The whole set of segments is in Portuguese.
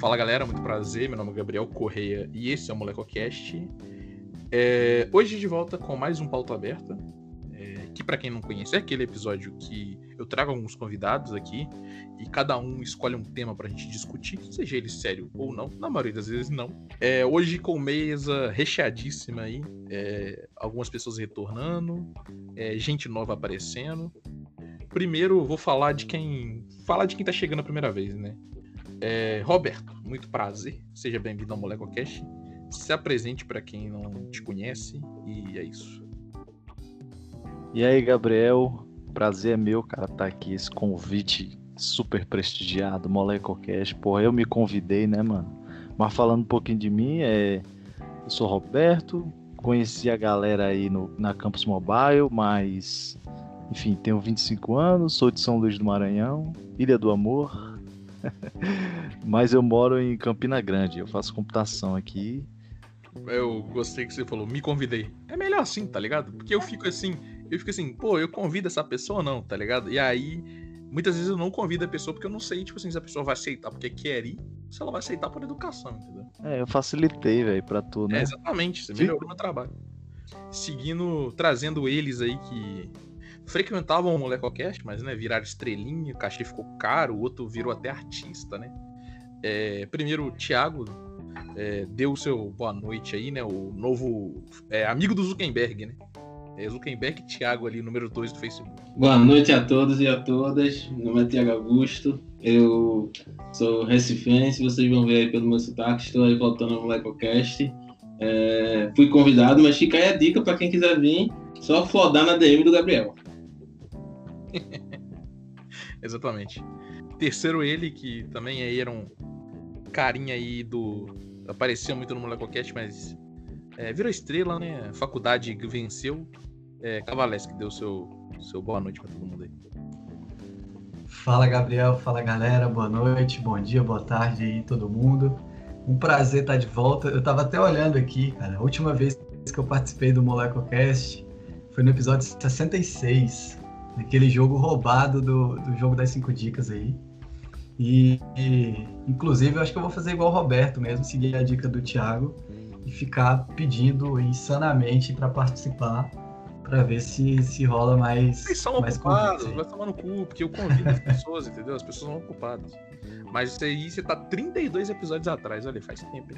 Fala galera, muito prazer. Meu nome é Gabriel Correia e esse é o MolecoCast. É, hoje de volta com mais um pauta aberta. É, que para quem não conhece é aquele episódio que eu trago alguns convidados aqui e cada um escolhe um tema pra gente discutir, seja ele sério ou não. Na maioria das vezes não. É, hoje com mesa recheadíssima aí, é, algumas pessoas retornando, é, gente nova aparecendo. Primeiro vou falar de quem falar de quem tá chegando a primeira vez, né? É, Roberto, muito prazer. Seja bem-vindo ao MolecoCast. Se apresente para quem não te conhece e é isso. E aí, Gabriel? Prazer é meu, cara, estar tá aqui. Esse convite super prestigiado, MolecoCast. Porra, eu me convidei, né, mano? Mas falando um pouquinho de mim, é... eu sou Roberto, conheci a galera aí no, na Campus Mobile, mas enfim, tenho 25 anos, sou de São Luís do Maranhão, Ilha do Amor, Mas eu moro em Campina Grande, eu faço computação aqui. Eu gostei que você falou, me convidei. É melhor assim, tá ligado? Porque eu fico assim, eu fico assim, pô, eu convido essa pessoa ou não, tá ligado? E aí, muitas vezes eu não convido a pessoa porque eu não sei, tipo assim, se a pessoa vai aceitar porque quer ir, se ela vai aceitar por educação, entendeu? É, eu facilitei, velho, pra tu, né? É, exatamente, você melhorou meu trabalho. Seguindo, trazendo eles aí que frequentavam o MolecoCast, mas né, viraram estrelinha, o cachê ficou caro, o outro virou até artista, né? É, primeiro, o Thiago é, deu o seu boa noite aí, né? O novo é, amigo do Zuckerberg, né? É Zuckerberg e Thiago ali, número 2 do Facebook. Boa noite a todos e a todas. Meu nome é Thiago Augusto. Eu sou recifense, vocês vão ver aí pelo meu sotaque. Estou aí voltando ao MolecoCast. É, fui convidado, mas fica aí a dica para quem quiser vir, só flodar na DM do Gabriel. Exatamente. Terceiro ele, que também aí era um carinha aí do. Aparecia muito no Molecocast, mas é, virou estrela, né? Faculdade venceu. É, Cavales, que deu seu, seu boa noite para todo mundo aí. Fala Gabriel, fala galera, boa noite, bom dia, boa tarde aí todo mundo. Um prazer estar de volta. Eu tava até olhando aqui, cara, a última vez que eu participei do Molecocast foi no episódio 66 aquele jogo roubado do, do jogo das cinco dicas aí. E, e, inclusive, eu acho que eu vou fazer igual o Roberto mesmo, seguir a dica do Thiago e ficar pedindo insanamente para participar, para ver se, se rola mais. Vocês são mais ocupados, vai tomar no cu, porque eu convido as pessoas, entendeu? As pessoas são ocupadas. Mas isso aí você tá 32 episódios atrás, olha, faz tempo.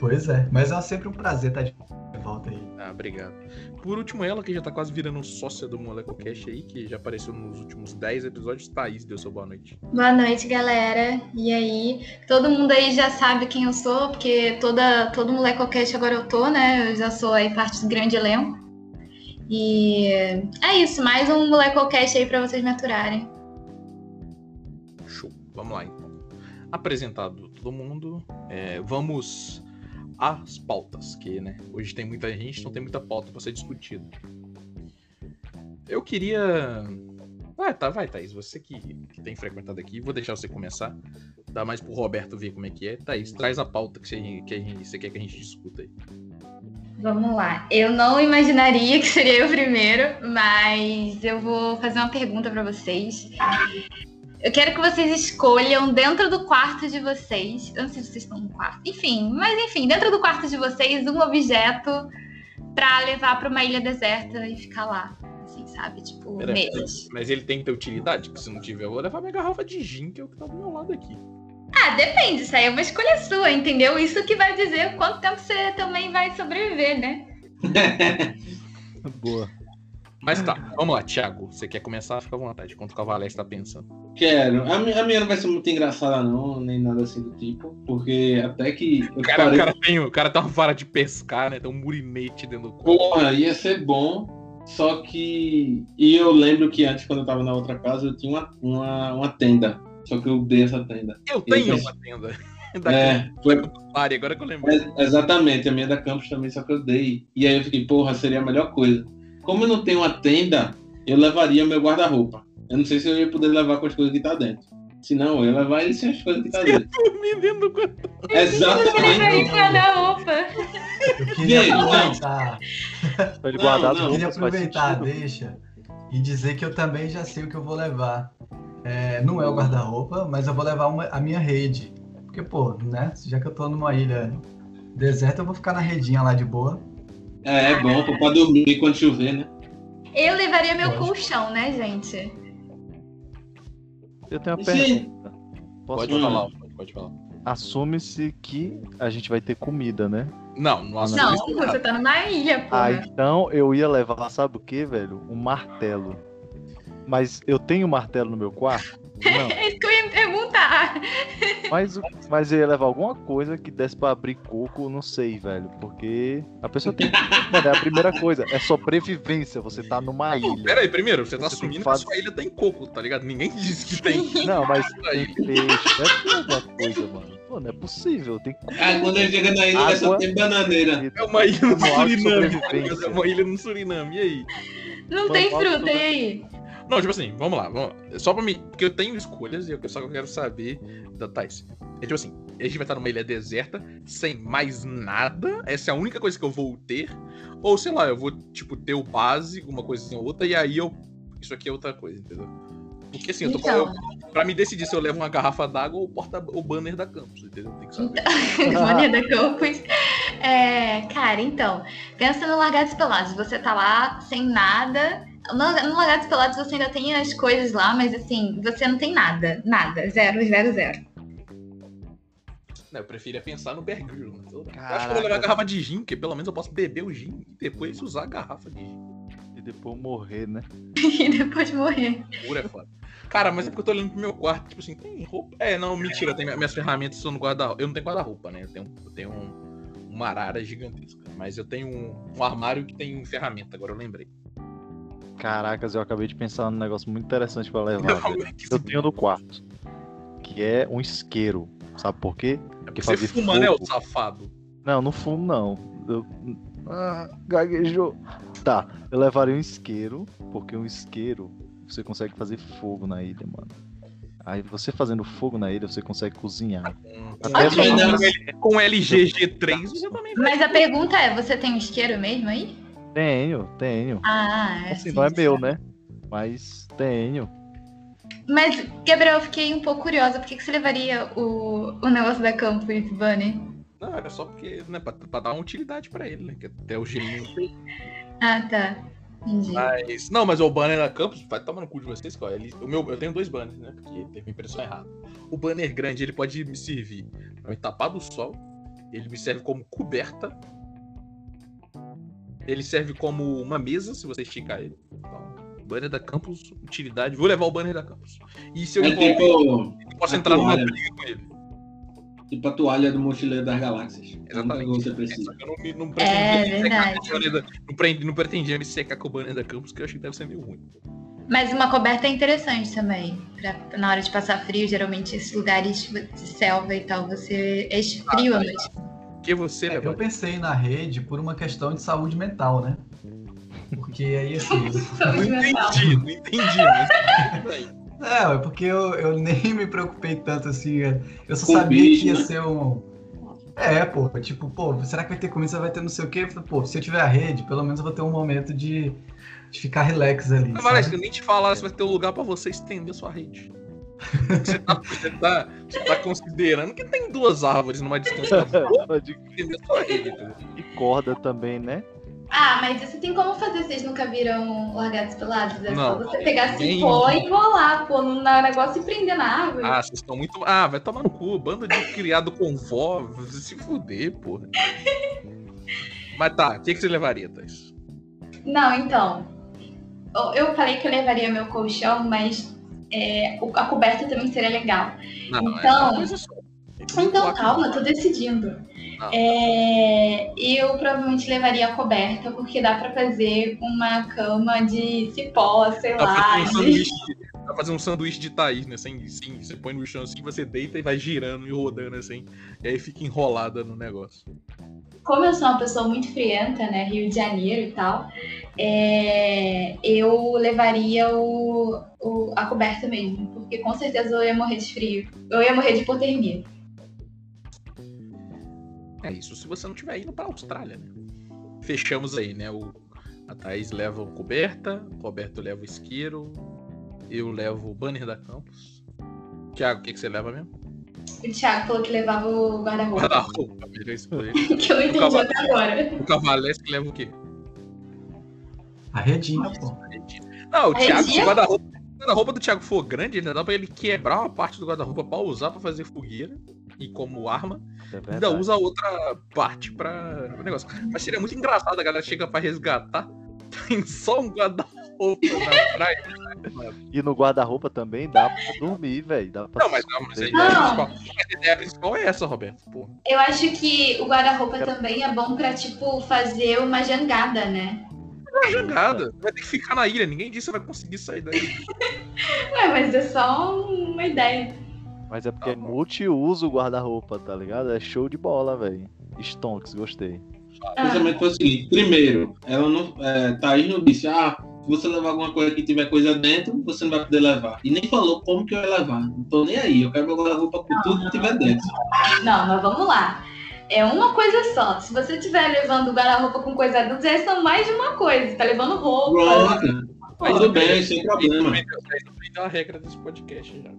Pois é, mas é sempre um prazer estar de volta aí. Ah, obrigado. Por último, ela que já tá quase virando sócia do MolecoCast aí, que já apareceu nos últimos 10 episódios. Thaís, deu seu boa noite. Boa noite, galera. E aí? Todo mundo aí já sabe quem eu sou, porque toda, todo MolecoCast agora eu tô, né? Eu já sou aí parte do grande elenco. E é isso, mais um MolecoCast aí pra vocês me aturarem. Show. Vamos lá, então. Apresentado todo mundo, é, vamos as pautas, que né, hoje tem muita gente, então tem muita pauta para ser discutida. Eu queria. Ah, tá, vai, Thaís. Você que, que tem frequentado aqui, vou deixar você começar. Dá mais pro Roberto ver como é que é. Thaís, traz a pauta que você, que gente, você quer que a gente discuta aí. Vamos lá. Eu não imaginaria que seria eu primeiro, mas eu vou fazer uma pergunta para vocês. Eu quero que vocês escolham dentro do quarto de vocês. Eu não sei se vocês estão no quarto. Enfim, mas enfim, dentro do quarto de vocês, um objeto para levar para uma ilha deserta e ficar lá. Assim, sabe? Tipo, Pera, meses. Mas ele tem que ter utilidade? Que se não tiver, eu vou levar minha garrafa de gin, que é o que tá do meu lado aqui. Ah, depende. Isso aí é uma escolha sua, entendeu? Isso que vai dizer quanto tempo você também vai sobreviver, né? Boa. Mas tá, vamos lá, Thiago. Você quer começar? Fica à vontade, enquanto o Cavalete tá pensando. Quero. A minha, a minha não vai ser muito engraçada, não, nem nada assim do tipo, porque até que. O cara, parei... o, cara tem, o cara tem uma vara de pescar, né? Tem um murinete dentro do corpo. Porra, ia ser bom, só que. E eu lembro que antes, quando eu tava na outra casa, eu tinha uma, uma, uma tenda. Só que eu dei essa tenda. Eu tenho uma tenda. Da é, foi... agora que eu lembro. É, exatamente, a minha da campus também, só que eu dei. E aí eu fiquei, porra, seria a melhor coisa. Como eu não tenho uma tenda, eu levaria meu guarda-roupa. Eu não sei se eu ia poder levar com as coisas que tá dentro. Se não, eu ia levar ele sem as coisas que tá dentro. Dormir dentro do guarda-roupa. Exatamente. guarda-roupa. Eu queria aproveitar. Ele guardar não, não. Eu queria aproveitar, deixa. E dizer que eu também já sei o que eu vou levar. É, não é o guarda-roupa, mas eu vou levar uma, a minha rede. Porque, pô, né? Já que eu tô numa ilha deserta, eu vou ficar na redinha lá de boa. É, é bom pô, pra dormir quando chover, né? Eu levaria meu Lógico. colchão, né, gente? Eu tenho uma Sim. pergunta. Posso Pode falar, pode, pode falar. Assume-se que a gente vai ter comida, né? Não, não assume Não, isso você tá numa ilha, Ah, porra. então eu ia levar, sabe o que, velho? Um martelo. Mas eu tenho um martelo no meu quarto? Não. É isso que eu ia Mas, mas eu ia levar alguma coisa que desse pra abrir coco, não sei, velho. Porque a pessoa tem que. Mano, é a primeira coisa. É sobrevivência. Você tá numa Não, ilha. pera aí, primeiro, você tá Você tem assumindo que que a fazer- sua ilha tem coco, tá ligado? Ninguém disse que tem. Não, mas tem peixe. Ter alguma coisa, mano. Pô, não é possível. Tem Ah, quando ele chega na ilha, ele só Água. tem bananeira. É uma ilha no Suriname. tá? É uma ilha no Suriname, e aí? Não Mas tem fruta, e aí? Não, tipo assim, vamos lá, vamos lá. Só pra mim, porque eu tenho escolhas e eu só que eu quero saber da Thais. É tipo assim, a gente vai estar numa ilha deserta, sem mais nada, essa é a única coisa que eu vou ter, ou sei lá, eu vou, tipo, ter o base, uma coisinha ou outra, e aí eu. Isso aqui é outra coisa, entendeu? Porque assim, eu tô Então, eu, pra me decidir se eu levo uma garrafa d'água ou o, porta, o banner da campus, entendeu? Tem que saber. Maria da Campos. É, cara, então, pensa no Largados Pelados. Você tá lá sem nada. No, Largados Pelados você ainda tem as coisas lá, mas assim, você não tem nada. Nada. Zero, zero, zero. Não, eu preferia pensar no Bear Grylls. Eu acho que eu vou levar a garrafa de gin, porque pelo menos eu posso beber o gin e depois usar a garrafa de gin. E depois morrer, né? E depois morrer. Pura é foda. Cara, mas é porque eu tô olhando pro meu quarto, tipo assim, tem roupa. É, não, mentira, tem, minhas ferramentas estão no guarda-roupa. Eu não tenho guarda-roupa, né? Eu tenho, eu tenho um, uma arara gigantesca. Mas eu tenho um, um armário que tem ferramenta, agora eu lembrei. Caracas, eu acabei de pensar num negócio muito interessante pra levar. velho. Que Eu tenho no quarto. Que é um isqueiro. Sabe por quê? Porque fazer você fuma, né, ô fogo. safado? Não, não fumo não. Eu... Ah, gaguejou. Tá, eu levaria um isqueiro, porque um isqueiro você consegue fazer fogo na ilha, mano. Aí você fazendo fogo na ilha, você consegue cozinhar. Com, Até com, vai dar- com LGG3 você também vai. Mas a pergunta é, você tem um isqueiro mesmo aí? Tenho, tenho. Ah, é. Assim, sim, não é meu, né? Mas tenho. Mas, Gabriel, eu fiquei um pouco curiosa. Por que, que você levaria o, o negócio da Campus Bunny? Não, era só porque, né, pra, pra dar uma utilidade pra ele, né? Que até o gelinho. Ah, tá. Entendi. Mas. Não, mas o banner da campus vai tomar no cu de vocês, qual? Ele, o meu, eu tenho dois banners, né? Porque teve impressão errada. O banner grande, ele pode me servir pra me tapar do sol. Ele me serve como coberta. Ele serve como uma mesa, se você esticar ele. Então, banner da campus, utilidade. Vou levar o banner da campus. E se eu É encontrar, tipo, eu posso a entrar numa toalha. briga com ele. tipo a toalha do mochileiro das galáxias. É a que você Exatamente. precisa. Eu não, É, pretendia me secar verdade. com o banner da- não, pre- não pretendia me secar com o banner da campus, que eu acho que deve ser meio ruim. Mas uma coberta é interessante também. Pra, na hora de passar frio, geralmente esses lugares de selva e tal, você é frio à noite. Que você É, eu pensei na rede por uma questão de saúde mental, né? Porque aí assim. Não entendi, não entendi, mas. É, é porque eu, eu nem me preocupei tanto assim. Eu só Com sabia que ia né? ser um. É, pô, tipo, pô, será que vai ter comida? Vai ter não sei o quê? Pô, se eu tiver a rede, pelo menos eu vou ter um momento de, de ficar relax ali. Mas, eu nem te falar se vai ter um lugar pra você estender sua rede. Você tá, você, tá, você tá considerando que tem duas árvores numa distância boa De- entendeu? E corda também, né? Ah, mas isso tem como fazer? Vocês nunca viram largados pelados? É Não. só você pegar Nem- cipó e enrolar, pô, no negócio e prender na árvore. Ah, vocês estão muito. Ah, vai tomar no cu. Bando de criado com vó. Se fuder, porra. Mas tá, o que, que você levaria, Thais? Não, então. eu- Eu falei que eu levaria meu colchão, mas é, a coberta também seria legal. Não, é Então- coisa só. Então, calma, eu tô decidindo. É, eu provavelmente levaria a coberta, porque dá pra fazer uma cama de cipó, sei Dá pra lá. fazer um de- dá pra fazer um sanduíche de Thaís, né? Sem, sem, você põe no chão assim, você deita e vai girando e rodando assim. E aí fica enrolada no negócio. Como eu sou uma pessoa muito frienta, né? Rio de Janeiro e tal, é, eu levaria o, o- a coberta mesmo, porque com certeza eu ia morrer de frio. Eu ia morrer de hipotermia. É isso se você não tiver indo pra Austrália, né? Fechamos aí, né? O, a Thaís leva o coberta, o Roberto leva o isqueiro, eu levo o banner da campus. Tiago, o que, que você leva mesmo? O Thiago falou que levava o guarda-roupa. Guarda-roupa, melhor isso que eu entendi cavalo. até agora. O Cavalesque leva o quê? A redinha, pô. Não, o Thiago, se o guarda-roupa se o guarda-roupa do Thiago for grande, ainda dá pra ele quebrar uma parte do guarda-roupa pra usar pra fazer fogueira e como arma. É Ainda usa a outra parte pra o negócio. Mas seria muito engraçado, a galera chega pra resgatar, tem só um guarda-roupa na praia. E no guarda-roupa também dá pra dormir, velho. Dá pra Não, mas não, mas a ideia Não. principal, a ideia principal é essa, Roberto. Porra. Eu acho que o guarda-roupa também é bom pra, tipo, fazer uma jangada, né? É jangada. Vai ter que ficar na ilha. Ninguém disse que vai conseguir sair daí. Ué, mas é só uma ideia. Mas é porque é Tá bom. multiuso o guarda-roupa, tá ligado? É show de bola, velho. Stonks, gostei. O Ah, pensamento foi o seguinte: primeiro, ela não. É, Thaís não disse, ah, você levar alguma coisa que tiver coisa dentro, você não vai poder levar. E nem falou como que eu ia levar. Não tô nem aí, eu quero meu guarda-roupa com tudo que tiver dentro. não, mas vamos lá. É uma coisa só. Se você estiver levando guarda-roupa com coisa dentro, já são mais de uma coisa. Tá levando roupa. Pronto, tudo bem, sem problema. Então a regra desse podcast já.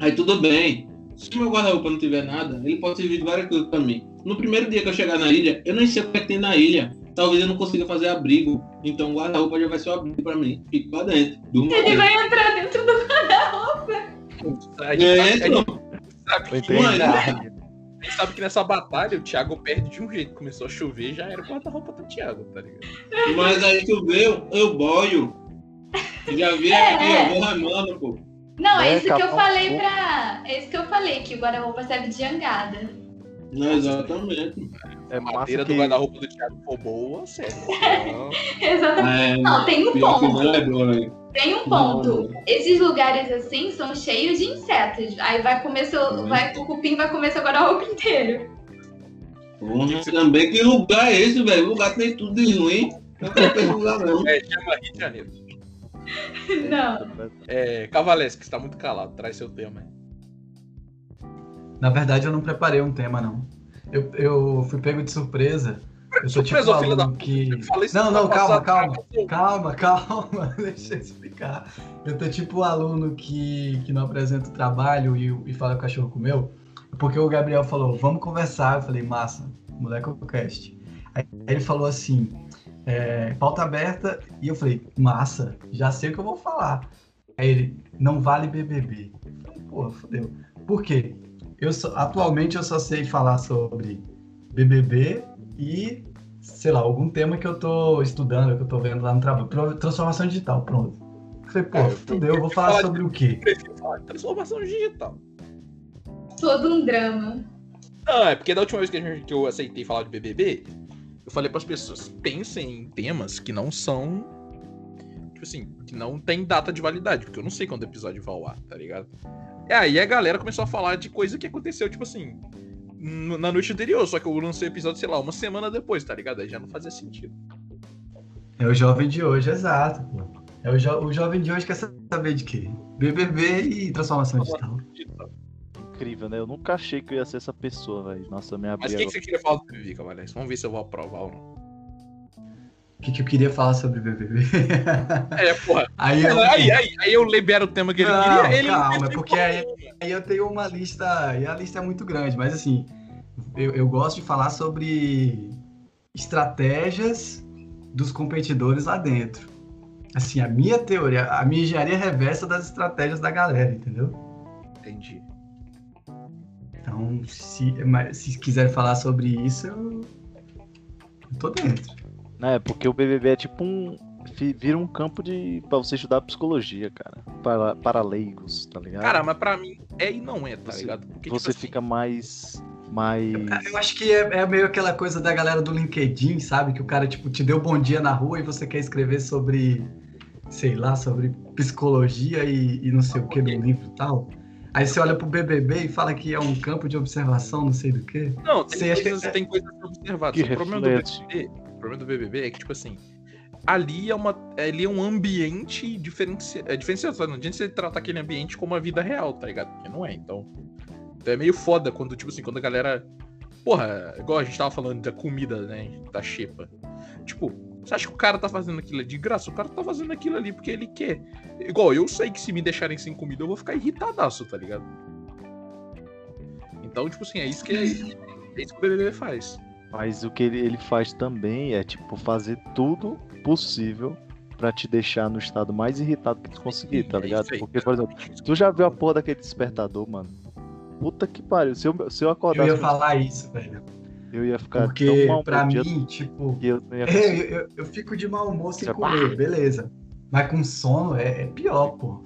Aí tudo bem. Se o meu guarda-roupa não tiver nada, ele pode servir de várias coisas pra mim. No primeiro dia que eu chegar na ilha, eu nem sei o que, é que tem na ilha. Talvez eu não consiga fazer abrigo. Então o guarda-roupa já vai ser o abrigo pra mim. Fico lá dentro. Durmo Ele vai entrar dentro do A gente, sabe, a gente dentro. sabe que, a gente sabe que nessa batalha o Thiago perde de um jeito. Começou a chover, já era o guarda-roupa do Thiago, tá ligado? Mas aí tu vê, eu boio. Já vi aqui, É. eu vou remando, pô. Não, é É, isso que eu falei pra. É isso que eu falei, que o guarda-roupa serve de jangada. Não, exatamente. É madeira que... do guarda-roupa do Thiago for boa, sério. Então, Exatamente. É, Não, tem um ponto. não lembrou, né? Tem um ponto. Esses lugares assim são cheios de insetos. Aí vai comer seu. Vai, o cupim vai comer seu guarda-roupa inteiro. Porra, também que lugar é esse, velho? O lugar tem tudo de ruim. Não esse lugar, não. é, chama Rio de Janeiro. Não. É, Cavalesque, você tá muito calado, traz seu tema. Na verdade, eu não preparei um tema, não. Eu, eu fui pego de surpresa. Eu sou tipo da aluno que... Não, não, calma, calma. Calma, calma, deixa eu explicar. Eu tô tipo o aluno que, que não apresenta o trabalho e, e fala que o cachorro comeu, porque o Gabriel falou, vamos conversar. Eu falei, massa, moleque é cast. Aí ele falou assim, é, pauta aberta, e eu falei, massa, já sei o que eu vou falar. Aí ele, não vale BBB. Eu falei, pô, fodeu. Por quê? Eu só- atualmente eu só sei falar sobre BBB e, sei lá, algum tema que eu tô estudando, que eu tô vendo lá no trabalho. Transformação digital, pronto. Eu falei, pô, É, eu- fudeu, eu vou falar sobre o quê? Transformação digital. Todo um drama. Não, é porque da última vez que, a gente- que eu aceitei falar de BBB, eu falei pras pessoas, pensem em temas que não são. Tipo assim, que não tem data de validade, porque eu não sei quando o episódio vai ao ar, tá ligado? E aí a galera começou a falar de coisa que aconteceu, tipo assim, na noite anterior, só que eu lancei o episódio, sei lá, uma semana depois, tá ligado? Aí já não fazia sentido. É o jovem de hoje, exato, pô. É o, jo- o jovem de hoje quer saber de quê? BBB e transformação digital. Incrível, né? Eu nunca achei que eu ia ser essa pessoa, velho. Nossa, me abri Mas o que, que agora. você queria falar do BBB, Cavaleiros? Vamos ver se eu vou aprovar ou não. O que, que eu queria falar sobre BBB? É, porra. aí, eu, Aí, aí, aí eu libero o tema que ele Não, queria, ele calma, é porque aí- aí eu tenho uma lista, e a lista é muito grande, mas assim, eu, eu gosto de falar sobre estratégias dos competidores lá dentro. Assim, a minha teoria, a minha engenharia reversa das estratégias da galera, entendeu? Entendi. Então, se, se quiser falar sobre isso, eu, eu tô dentro. É, porque o BBB é tipo um. Vira um campo de. pra você estudar psicologia, cara. Para, para leigos, tá ligado? Cara, mas pra mim é e não é, tá Você- ligado? Porque, você tipo assim, fica mais. Mais. Eu acho que é, é meio aquela coisa da galera do LinkedIn, sabe? Que o cara, tipo, te deu bom dia na rua e você quer escrever sobre, sei lá, sobre psicologia e, e não sei o que no livro e tal. Aí você olha pro BBB e fala que é um campo de observação, não sei do que. Não, tem, Você acha que- coisas, tem coisas a observar. Que O problema, do. BBB, o problema do BBB é que, tipo assim, ali é, uma, ali é um ambiente diferenci, é diferenciado. Não adianta você tratar aquele ambiente como a vida real, tá ligado? Porque não é, então. Então é meio foda quando, tipo assim, quando a galera. Porra, igual a gente tava falando da comida, né? Da xepa. Tipo, você acha que o cara tá fazendo aquilo de graça? O cara tá fazendo aquilo ali porque ele quer. Igual, eu sei que se me deixarem sem comida, eu vou ficar irritadaço, tá ligado? Então, tipo assim, é isso que, é, isso que o BBB faz. Mas o que ele, ele faz também é, tipo, fazer tudo possível pra te deixar no estado mais irritado que tu conseguir, tá É ligado? Porque, por exemplo, tu já viu a porra daquele despertador, mano? Puta que pariu. Se eu, se eu Eu acordasse, ia falar isso, velho. eu ia ficar Porque, tão mal pra dia mim, tipo, que eu é, eu, eu- eu fico de mau humor sem Já- comer, beleza. Mas com sono é, é pior, pô.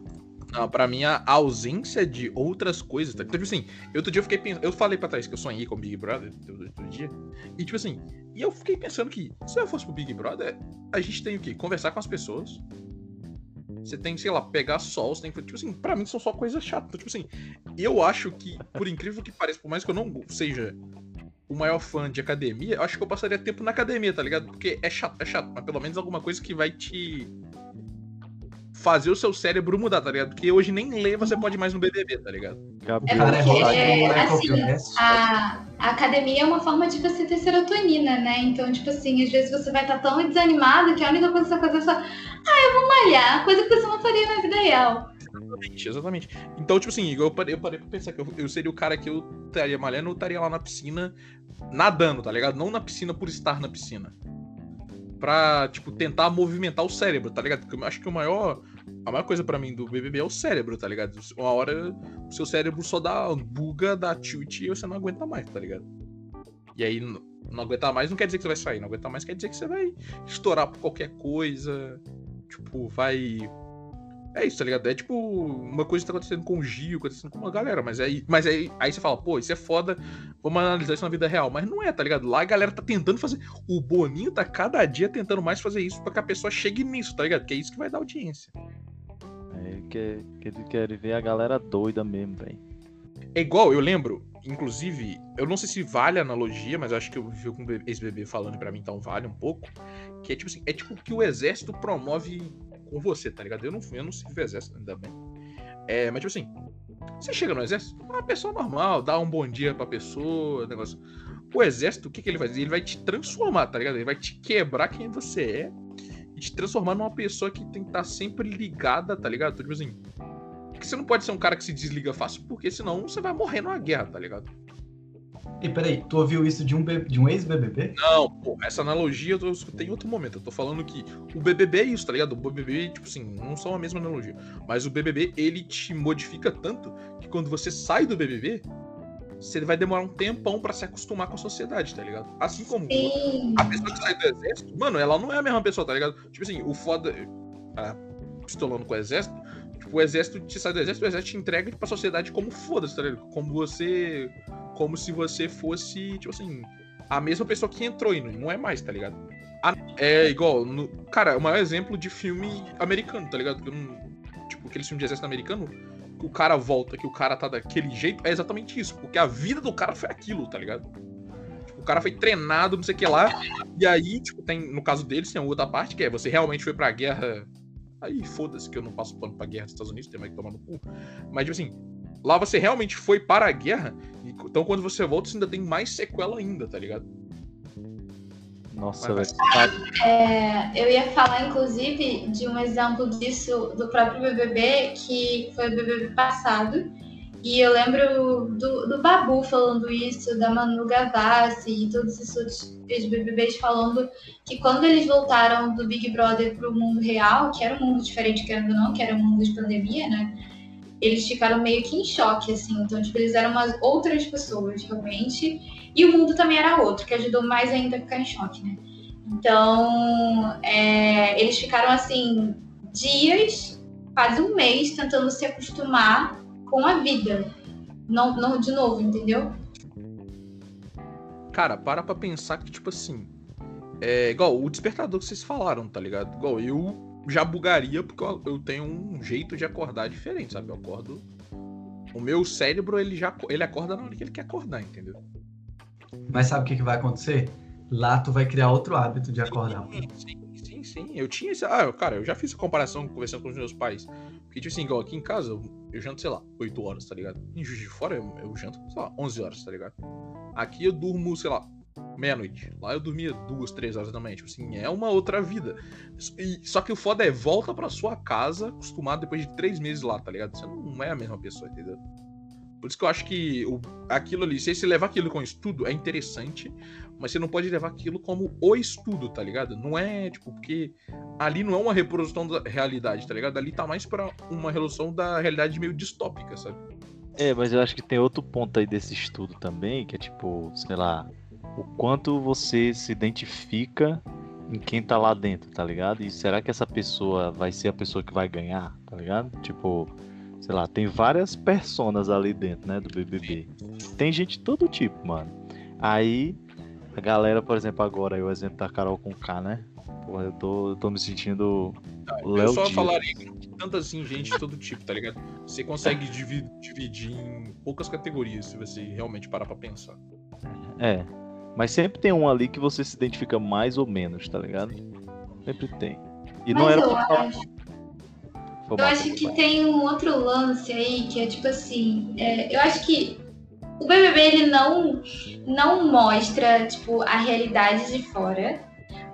Não, pra mim, a ausência de outras coisas. Tá? Então, tipo assim, outro dia eu fiquei pensando. Eu falei pra trás que eu sonhei com o Big Brother outro dia. E, tipo assim, e eu fiquei pensando que se eu fosse pro Big Brother, a gente tem o quê? Conversar com as pessoas. Você tem, sei lá, pegar sol, você tem que. Tipo assim, pra mim são só coisas chatas. Então, tipo assim, eu acho que, por incrível que pareça, por mais que eu não seja o maior fã de academia, eu acho que eu passaria tempo na academia, tá ligado? Porque é chato, é chato, mas pelo menos alguma coisa que vai te fazer o seu cérebro mudar, tá ligado? Porque hoje nem ler você pode mais no BBB, tá ligado? É é porque, é, moleque assim. A, a academia é uma forma de você ter serotonina, né? Então, tipo assim, às vezes você vai estar tão desanimado que a única coisa que você vai fazer é só, ah, eu vou malhar, coisa que você não faria na vida real. Exatamente, exatamente. Então, tipo assim, eu parei, eu parei pra pensar que eu, eu seria o cara que eu estaria malhando, eu estaria lá na piscina nadando, tá ligado? Não na piscina por estar na piscina. Pra, tipo, tentar movimentar o cérebro, tá ligado? Porque eu acho que o maior. A maior coisa pra mim do BBB é o cérebro, tá ligado? Uma hora o seu cérebro só dá buga, dá tilt e você não aguenta mais, tá ligado? E aí, não aguentar mais não quer dizer que você vai sair, não aguentar mais quer dizer que você vai estourar por qualquer coisa. Tipo, vai é isso, tá ligado? É tipo uma coisa que tá acontecendo com o Gil, acontecendo com uma galera, mas aí, mas aí, aí você fala, pô, isso é foda, vamos analisar isso na vida real. Mas não é, tá ligado? Lá a galera tá tentando fazer. O Boninho tá cada dia tentando mais fazer isso pra que a pessoa chegue nisso, tá ligado? Que é isso que vai dar audiência. é, que, que ele quer ver a galera doida mesmo, velho. É igual, eu lembro, inclusive, eu não sei se vale a analogia, mas acho que eu vi com esse bebê falando pra mim, então vale um pouco. Que é tipo assim, é tipo que o exército promove com você, tá ligado? Eu não, eu não sirvo exército, ainda bem. É, mas tipo assim, você chega no exército, uma pessoa normal, dá um bom dia pra pessoa, negócio. O exército, o que, que ele vai fazer? Ele vai te transformar, tá ligado? Ele vai te quebrar quem você é e te transformar numa pessoa que tem que estar sempre ligada, tá ligado? Tipo assim. Porque você não pode ser um cara que se desliga fácil, porque senão você vai morrer numa guerra, tá ligado? E peraí, tu ouviu isso de um, de um ex-BBB? Não, pô, essa analogia eu escutei em outro momento. Eu tô falando que o BBB é isso, tá ligado? O BBB, tipo assim, não são a mesma analogia. Mas o BBB, ele te modifica tanto que quando você sai do BBB, você vai demorar um tempão pra se acostumar com a sociedade, tá ligado? Assim como Sim. a pessoa que sai do exército, mano, ela não é a mesma pessoa, tá ligado? Tipo assim, o foda. Ah, pistolando com o exército. Tipo, o exército te sai do exército, o exército te entrega pra sociedade como foda-se, tá ligado? Como você. Como se você fosse, tipo assim, a mesma pessoa que entrou e não é mais, tá ligado? É igual. no- cara, o maior exemplo de filme americano, tá ligado? Tipo, aquele filme de exército americano, que o cara volta, que o cara tá daquele jeito, é exatamente isso. Porque a vida do cara foi aquilo, tá ligado? Tipo, o cara foi treinado, não sei o que lá. E aí, tipo, tem, no caso deles, tem outra parte, que é você realmente foi pra guerra. Aí, foda-se que eu não passo pano pra guerra dos Estados Unidos, tem mais que tomar no cu. Mas, tipo assim, lá você realmente foi para a guerra. Então, quando você volta, você ainda tem mais sequela ainda, tá ligado? Nossa, Vai, velho. É, eu ia falar, inclusive, de um exemplo disso do próprio BBB, que foi o BBB passado. E eu lembro do, do Babu falando isso, da Manu Gavassi e todos esses outros BBBs falando que quando eles voltaram do Big Brother pro mundo real, que era um mundo diferente, querendo ou não, que era um mundo de pandemia, né? Eles ficaram meio que em choque, assim. Então, tipo, eles eram umas outras pessoas, realmente. E o mundo também era outro, que ajudou mais ainda a ficar em choque, né? Então, é, eles ficaram assim, dias, quase um mês, tentando se acostumar com a vida. Não, não de novo, entendeu? Cara, para pra pensar que, tipo assim. É igual o despertador que vocês falaram, tá ligado? Igual eu já bugaria porque eu, eu tenho um jeito de acordar diferente, sabe? Eu acordo. O meu cérebro, ele já ele acorda na hora que ele quer acordar, entendeu? Mas sabe o que, que vai acontecer? Lá tu vai criar outro hábito de acordar. Sim, sim, sim. Eu tinha esse. Ah, eu- cara, eu já fiz a comparação conversando com os meus pais. Porque, tipo assim, igual aqui em casa, eu, eu janto, sei lá, 8 horas, tá ligado? Em Juiz de Fora, eu, eu janto, sei lá, 11 horas, tá ligado? Aqui eu durmo, sei lá, meia-noite. Lá eu dormia duas, três horas da manhã. Tipo assim, é uma outra vida. E- só que o foda é volta pra sua casa, acostumado depois de três meses lá, tá ligado? Você não é a mesma pessoa, entendeu? Por isso que eu acho que o, aquilo ali, se você levar aquilo com estudo, é interessante, mas você não pode levar aquilo como o estudo, tá ligado? Não é, tipo, porque ali não é uma reprodução da realidade, tá ligado? Ali tá mais pra uma resolução da realidade meio distópica, sabe? É, mas eu acho que tem outro ponto aí desse estudo também, que é tipo, sei lá, o quanto você se identifica em quem tá lá dentro, tá ligado? E será que essa pessoa vai ser a pessoa que vai ganhar, tá ligado? Tipo, sei lá, tem várias personas ali dentro, né, do BBB. Tem gente de todo tipo, mano. Aí a galera, por exemplo, agora, aí o exemplo da Carol com K, né? Porra, eu tô, eu tô me sentindo Léo eu só Dias. falaria que tanto assim, gente de todo tipo, tá ligado? Você consegue divi- dividir em poucas categorias se você realmente parar pra pensar. É. Mas sempre tem um ali que você se identifica mais ou menos, tá ligado? Sempre tem. E não Mas era eu pra acho, Foi eu acho que tem um outro lance aí que é tipo assim, é, eu acho que o BBB ele não não mostra tipo a realidade de fora,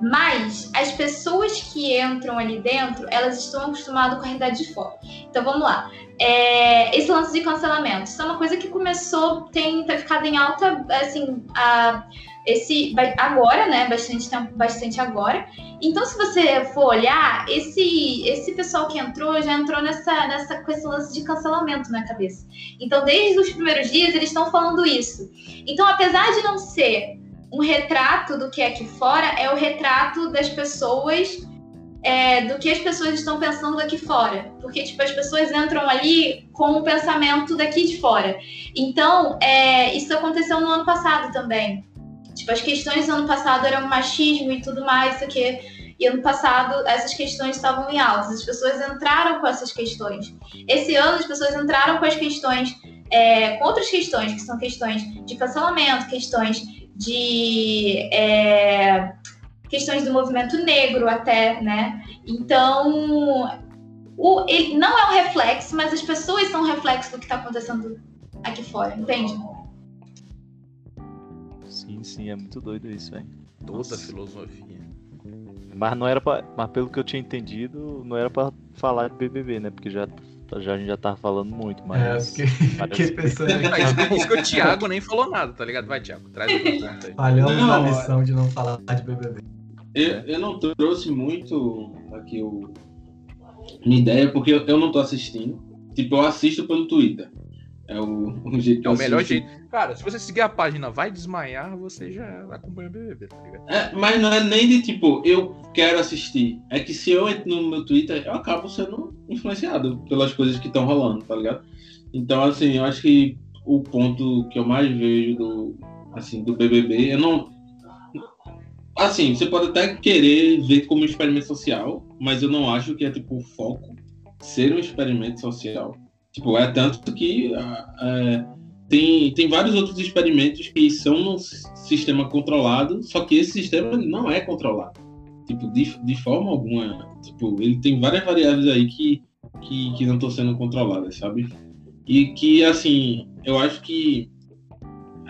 mas as pessoas que entram ali dentro elas estão acostumadas com a realidade de fora. Então vamos lá, É, esse lance de cancelamento, isso é uma coisa que começou tem tá ficado em alta assim a, esse agora, né? Bastante tempo, bastante agora. Então, se você for olhar, esse, esse pessoal que entrou já entrou nessa, nessa com esse lance de cancelamento na cabeça. Então, desde os primeiros dias, eles estão falando isso. Então, apesar de não ser um retrato do que é aqui fora, é o retrato das pessoas, é, do que as pessoas estão pensando daqui fora. Porque, tipo, as pessoas entram ali com o pensamento daqui de fora. Então, é, isso aconteceu no ano passado também. Tipo, as questões do ano passado eram machismo e tudo mais, isso. E ano passado essas questões estavam em altas. As pessoas entraram com essas questões. Esse ano as pessoas entraram com as questões, é, com outras questões, que são questões de cancelamento, questões de. é, questões do movimento negro até, né? Então. O, ele não é um reflexo, mas as pessoas são um reflexo do que está acontecendo aqui fora, entende? Sim, sim, é muito doido isso, velho. Toda Nossa. a filosofia. Mas não era pra. Mas pelo que eu tinha entendido, não era pra falar de BBB, né? Porque já, já a gente já tava falando muito, É, mas. porque parece fiquei pensando isso, isso que o Thiago nem falou nada, tá ligado? Vai, Thiago, traz o ponto aí. Falhamos na é- missão de não falar de BBB. Eu, eu não trouxe muito aqui o, minha ideia, porque eu, eu não tô assistindo. Tipo, eu assisto pelo Twitter. É o, o jeito que É o melhor assisto. jeito. Cara, se você seguir a página Vai Desmaiar, você já acompanha o BBB, tá ligado? É, mas não é nem de tipo, eu quero assistir. É que se eu entro no meu Twitter, eu acabo sendo influenciado pelas coisas que estão rolando, tá ligado? Então, assim, eu acho que o ponto que eu mais vejo do, assim, do BBB, eu não. Assim, você pode até querer ver como um experimento social, mas eu não acho que é tipo o foco ser um experimento social. Tipo, é tanto que ah, é, tem, tem vários outros experimentos que são num sistema controlado, só que esse sistema não é controlado. Tipo, de, de forma alguma. Tipo, ele tem várias variáveis aí que, que, que não estão sendo controladas, sabe? E que, assim, eu acho que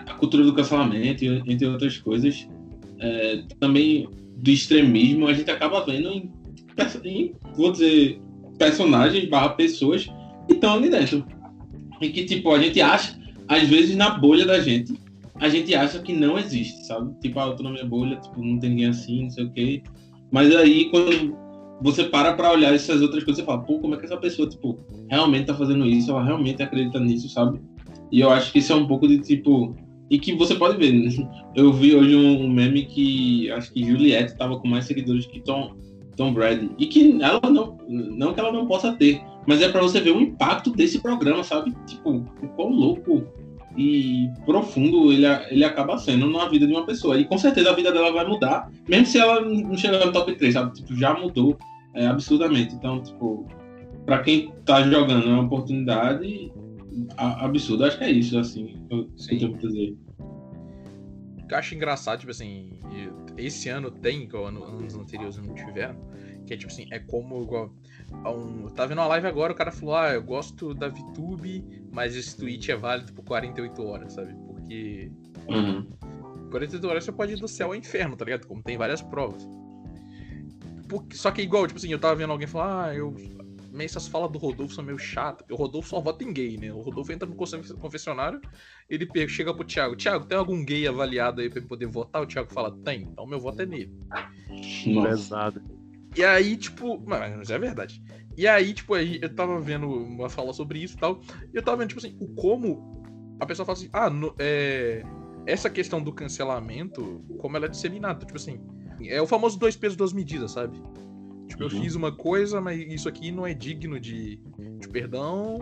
a cultura do cancelamento, entre outras coisas, é, também do extremismo, a gente acaba vendo em, em vou dizer, personagens barra pessoas que estão ali dentro. E que, tipo, a gente acha, às vezes na bolha da gente, a gente acha que não existe, sabe? Tipo, tô na minha bolha, tipo, não tem ninguém assim, não sei o quê. Mas aí, quando você para pra olhar essas outras coisas, você fala, pô, como é que essa pessoa, tipo, realmente tá fazendo isso, ela realmente acredita nisso, sabe? E eu acho que isso é um pouco de, tipo... E que você pode ver, né? Eu vi hoje um meme que acho que Juliette tava com mais seguidores que Tom, Tom Brady. E que ela não... Não que ela não possa ter, mas é pra você ver o impacto desse programa, sabe? Tipo, o quão louco e profundo ele, ele acaba sendo na vida de uma pessoa. E com certeza a vida dela vai mudar, mesmo se ela não chegar no top 3, sabe? Tipo, já mudou é, absurdamente. Então, tipo, pra quem tá jogando é uma oportunidade absurda. Acho que é isso, assim, eu, Sim. eu tenho pra dizer. Que eu acho engraçado, tipo assim, esse ano tem, igual ano- anos anteriores não tiveram, que é tipo assim, é como igual. Um, eu tava vendo uma live agora, o cara falou, ah, eu gosto da VTube, mas esse tweet é válido por 48 horas, sabe? Porque Uhum. 48 horas você pode ir do céu ao inferno, tá ligado? Como tem várias provas. Porque- só que igual, tipo assim, eu tava vendo alguém falar, ah, eu. essas falas do Rodolfo são meio chatas. O Rodolfo só vota em gay, né? O Rodolfo entra no confessionário, ele chega pro Thiago: Thiago, tem algum gay avaliado aí pra poder votar? O Thiago fala: Tem, então meu voto é nele. Pesado. E aí, tipo, mas é verdade. E aí, tipo, aí eu tava vendo uma fala sobre isso e tal. E eu tava vendo, tipo assim, o como a pessoa fala assim, ah, no, é, essa questão do cancelamento, como ela é disseminada. Tipo assim, é o famoso dois pesos, duas medidas, sabe? Tipo, eu uhum. fiz uma coisa, mas isso aqui não é digno de, de perdão.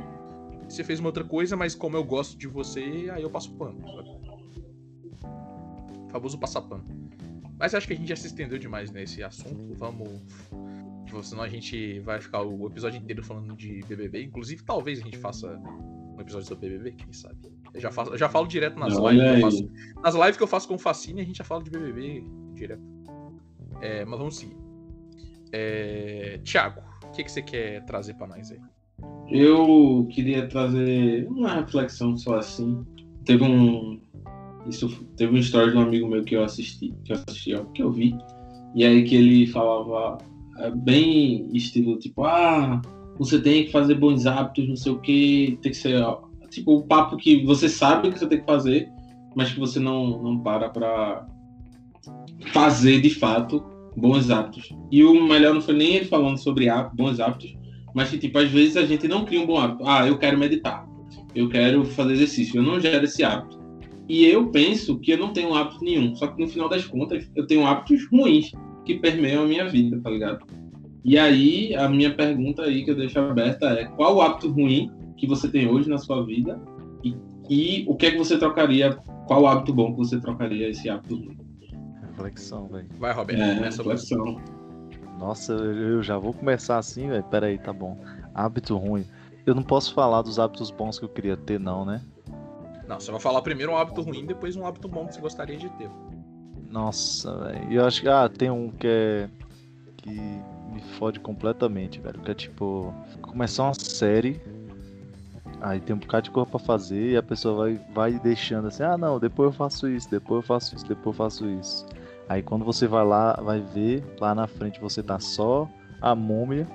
Você fez uma outra coisa, mas como eu gosto de você, aí eu passo pano, sabe? O famoso passar pano. Mas acho que a gente já se estendeu demais nesse assunto. Vamos. Senão a gente vai ficar o episódio inteiro falando de BBB. Inclusive, talvez a gente faça um episódio sobre BBB, quem sabe. Eu já, faço, eu já falo direto nas lives que eu faço. Nas lives que eu faço com o Facine, a gente já fala de BBB direto. É, mas vamos seguir. É... Tiago, o que, que você quer trazer para nós aí? Eu queria trazer uma reflexão só assim. Teve um. Isso teve uma história de um amigo meu que eu assisti, que eu assisti, ó, que eu vi. E aí que ele falava é, bem estilo tipo, ah, você tem que fazer bons hábitos, não sei o que, tem que ser ó, tipo o papo que você sabe que você tem que fazer, mas que você não, não para pra fazer de fato bons hábitos. E o melhor não foi nem ele falando sobre bons hábitos, mas que, tipo, às vezes a gente não cria um bom hábito. Ah, eu quero meditar, eu quero fazer exercício, eu não gero esse hábito. E eu penso que eu não tenho hábito nenhum, só que no final das contas eu tenho hábitos ruins que permeiam a minha vida, tá ligado? E aí, a minha pergunta aí que eu deixo aberta é: qual o hábito ruim que você tem hoje na sua vida? E, e o que é que você trocaria? Qual o hábito bom que você trocaria esse hábito ruim? Reflexão, velho. Vai, Roberto, é, começa reflexão. Nossa, eu já vou começar assim, velho. Pera aí, tá bom. Hábito ruim. Eu não posso falar dos hábitos bons que eu queria ter, não, né? Não, você vai falar primeiro um hábito ruim, depois um hábito bom que você gostaria de ter. Nossa, velho. Eu acho que. Ah, tem um que é. que me fode completamente, velho. Que é tipo. Começar uma série Aí tem um bocado de coisa pra fazer e a pessoa vai, vai deixando assim, ah não, depois eu faço isso, depois eu faço isso, depois eu faço isso. Aí quando você vai lá, vai ver, lá na frente você tá só a múmia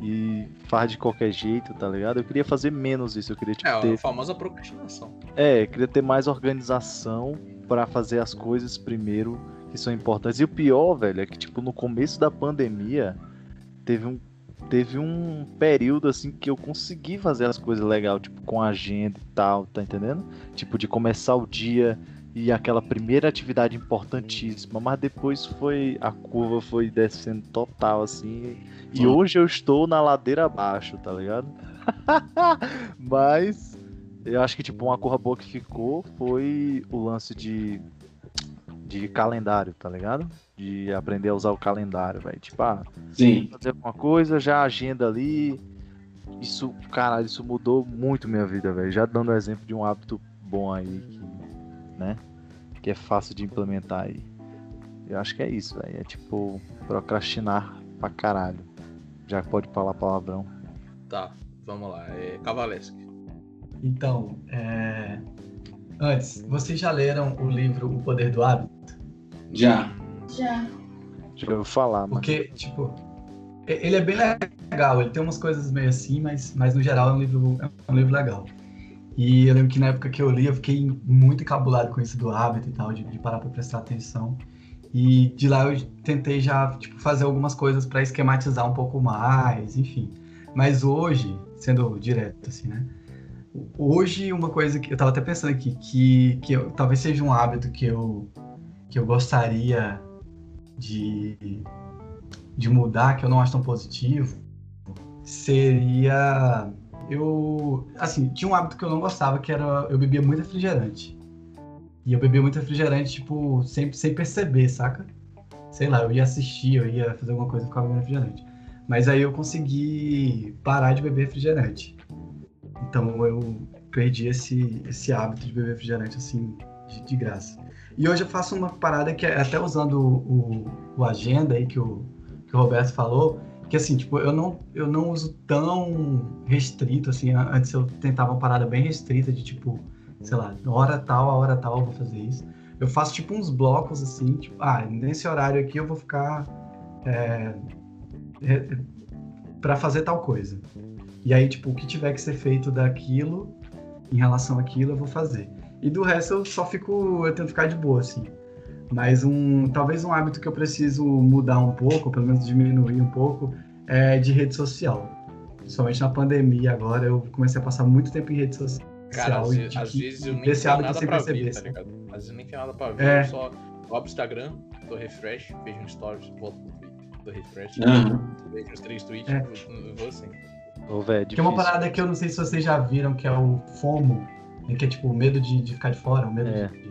e faz de qualquer jeito, tá ligado? Eu queria fazer menos isso, eu queria tipo, é, ter... a famosa procrastinação. É, eu queria ter mais organização para fazer as coisas primeiro que são importantes. E o pior, velho, é que tipo no começo da pandemia teve um teve um período assim que eu consegui fazer as coisas legal, tipo com agenda e tal, tá entendendo? Tipo de começar o dia e aquela primeira atividade importantíssima, mas depois foi a curva foi descendo total assim. E hoje eu estou na ladeira abaixo, tá ligado? mas eu acho que tipo uma curva boa que ficou foi o lance de de calendário, tá ligado? De aprender a usar o calendário, velho. Tipo, ah, Sim. fazer alguma coisa, já agenda ali. Isso, caralho, isso mudou muito minha vida, velho. Já dando exemplo de um hábito bom aí, né? Que é fácil de implementar aí. Eu acho que é isso, velho. É tipo procrastinar pra caralho. Já pode falar palavrão. Tá, vamos lá. É Cavalesque. Então, é... antes, vocês já leram o livro O Poder do Hábito? Já. Já. Já falar, mano. Porque, tipo, ele é bem legal, ele tem umas coisas meio assim, mas, mas no geral é um livro, é um livro legal. E eu lembro que na época que eu li, eu fiquei muito encabulado com isso do hábito e tal, de, de parar para prestar atenção. E de lá eu tentei já tipo, fazer algumas coisas para esquematizar um pouco mais, enfim. Mas hoje, sendo direto assim, né? Hoje uma coisa que eu tava até pensando aqui, que, que eu, talvez seja um hábito que eu que eu gostaria de, de mudar, que eu não acho tão positivo, seria eu assim tinha um hábito que eu não gostava que era eu bebia muito refrigerante. E eu bebia muito refrigerante tipo sempre sem perceber saca? Sei lá eu ia assistir eu ia fazer alguma coisa com ficava bebendo refrigerante. Mas aí eu consegui parar de beber refrigerante. Então eu perdi esse esse hábito de beber refrigerante assim de, de graça. E hoje eu faço uma parada que é até usando o, o, o agenda aí que o, que o Roberto falou, que assim, tipo, eu não, eu não uso tão restrito, assim, antes eu tentava uma parada bem restrita de tipo, sei lá, hora tal, a hora tal eu vou fazer isso. Eu faço tipo uns blocos assim, tipo, ah, nesse horário aqui eu vou ficar é, para fazer tal coisa. E aí, tipo, o que tiver que ser feito daquilo, em relação àquilo, eu vou fazer. E do resto eu só fico, eu tento ficar de boa, assim. Mas um, talvez um hábito que eu preciso mudar um pouco, pelo menos diminuir um pouco, é de rede social. Principalmente na pandemia agora, eu comecei a passar muito tempo em rede social. Cara, às, e, às vezes eu nem desse tenho hábito nada sem pra perceber, ver, tá assim. ligado? Às vezes eu nem tenho nada pra ver, É. eu só abro o Instagram, dou refresh, vejo um stories, volto pro Twitter, dou refresh, Aham. vejo os três tweets, É. vou, vou assim. Ô, velho, Tem uma parada que eu não sei se vocês já viram, que é o FOMO, né, que é tipo o medo de, de ficar de fora, o medo É. de.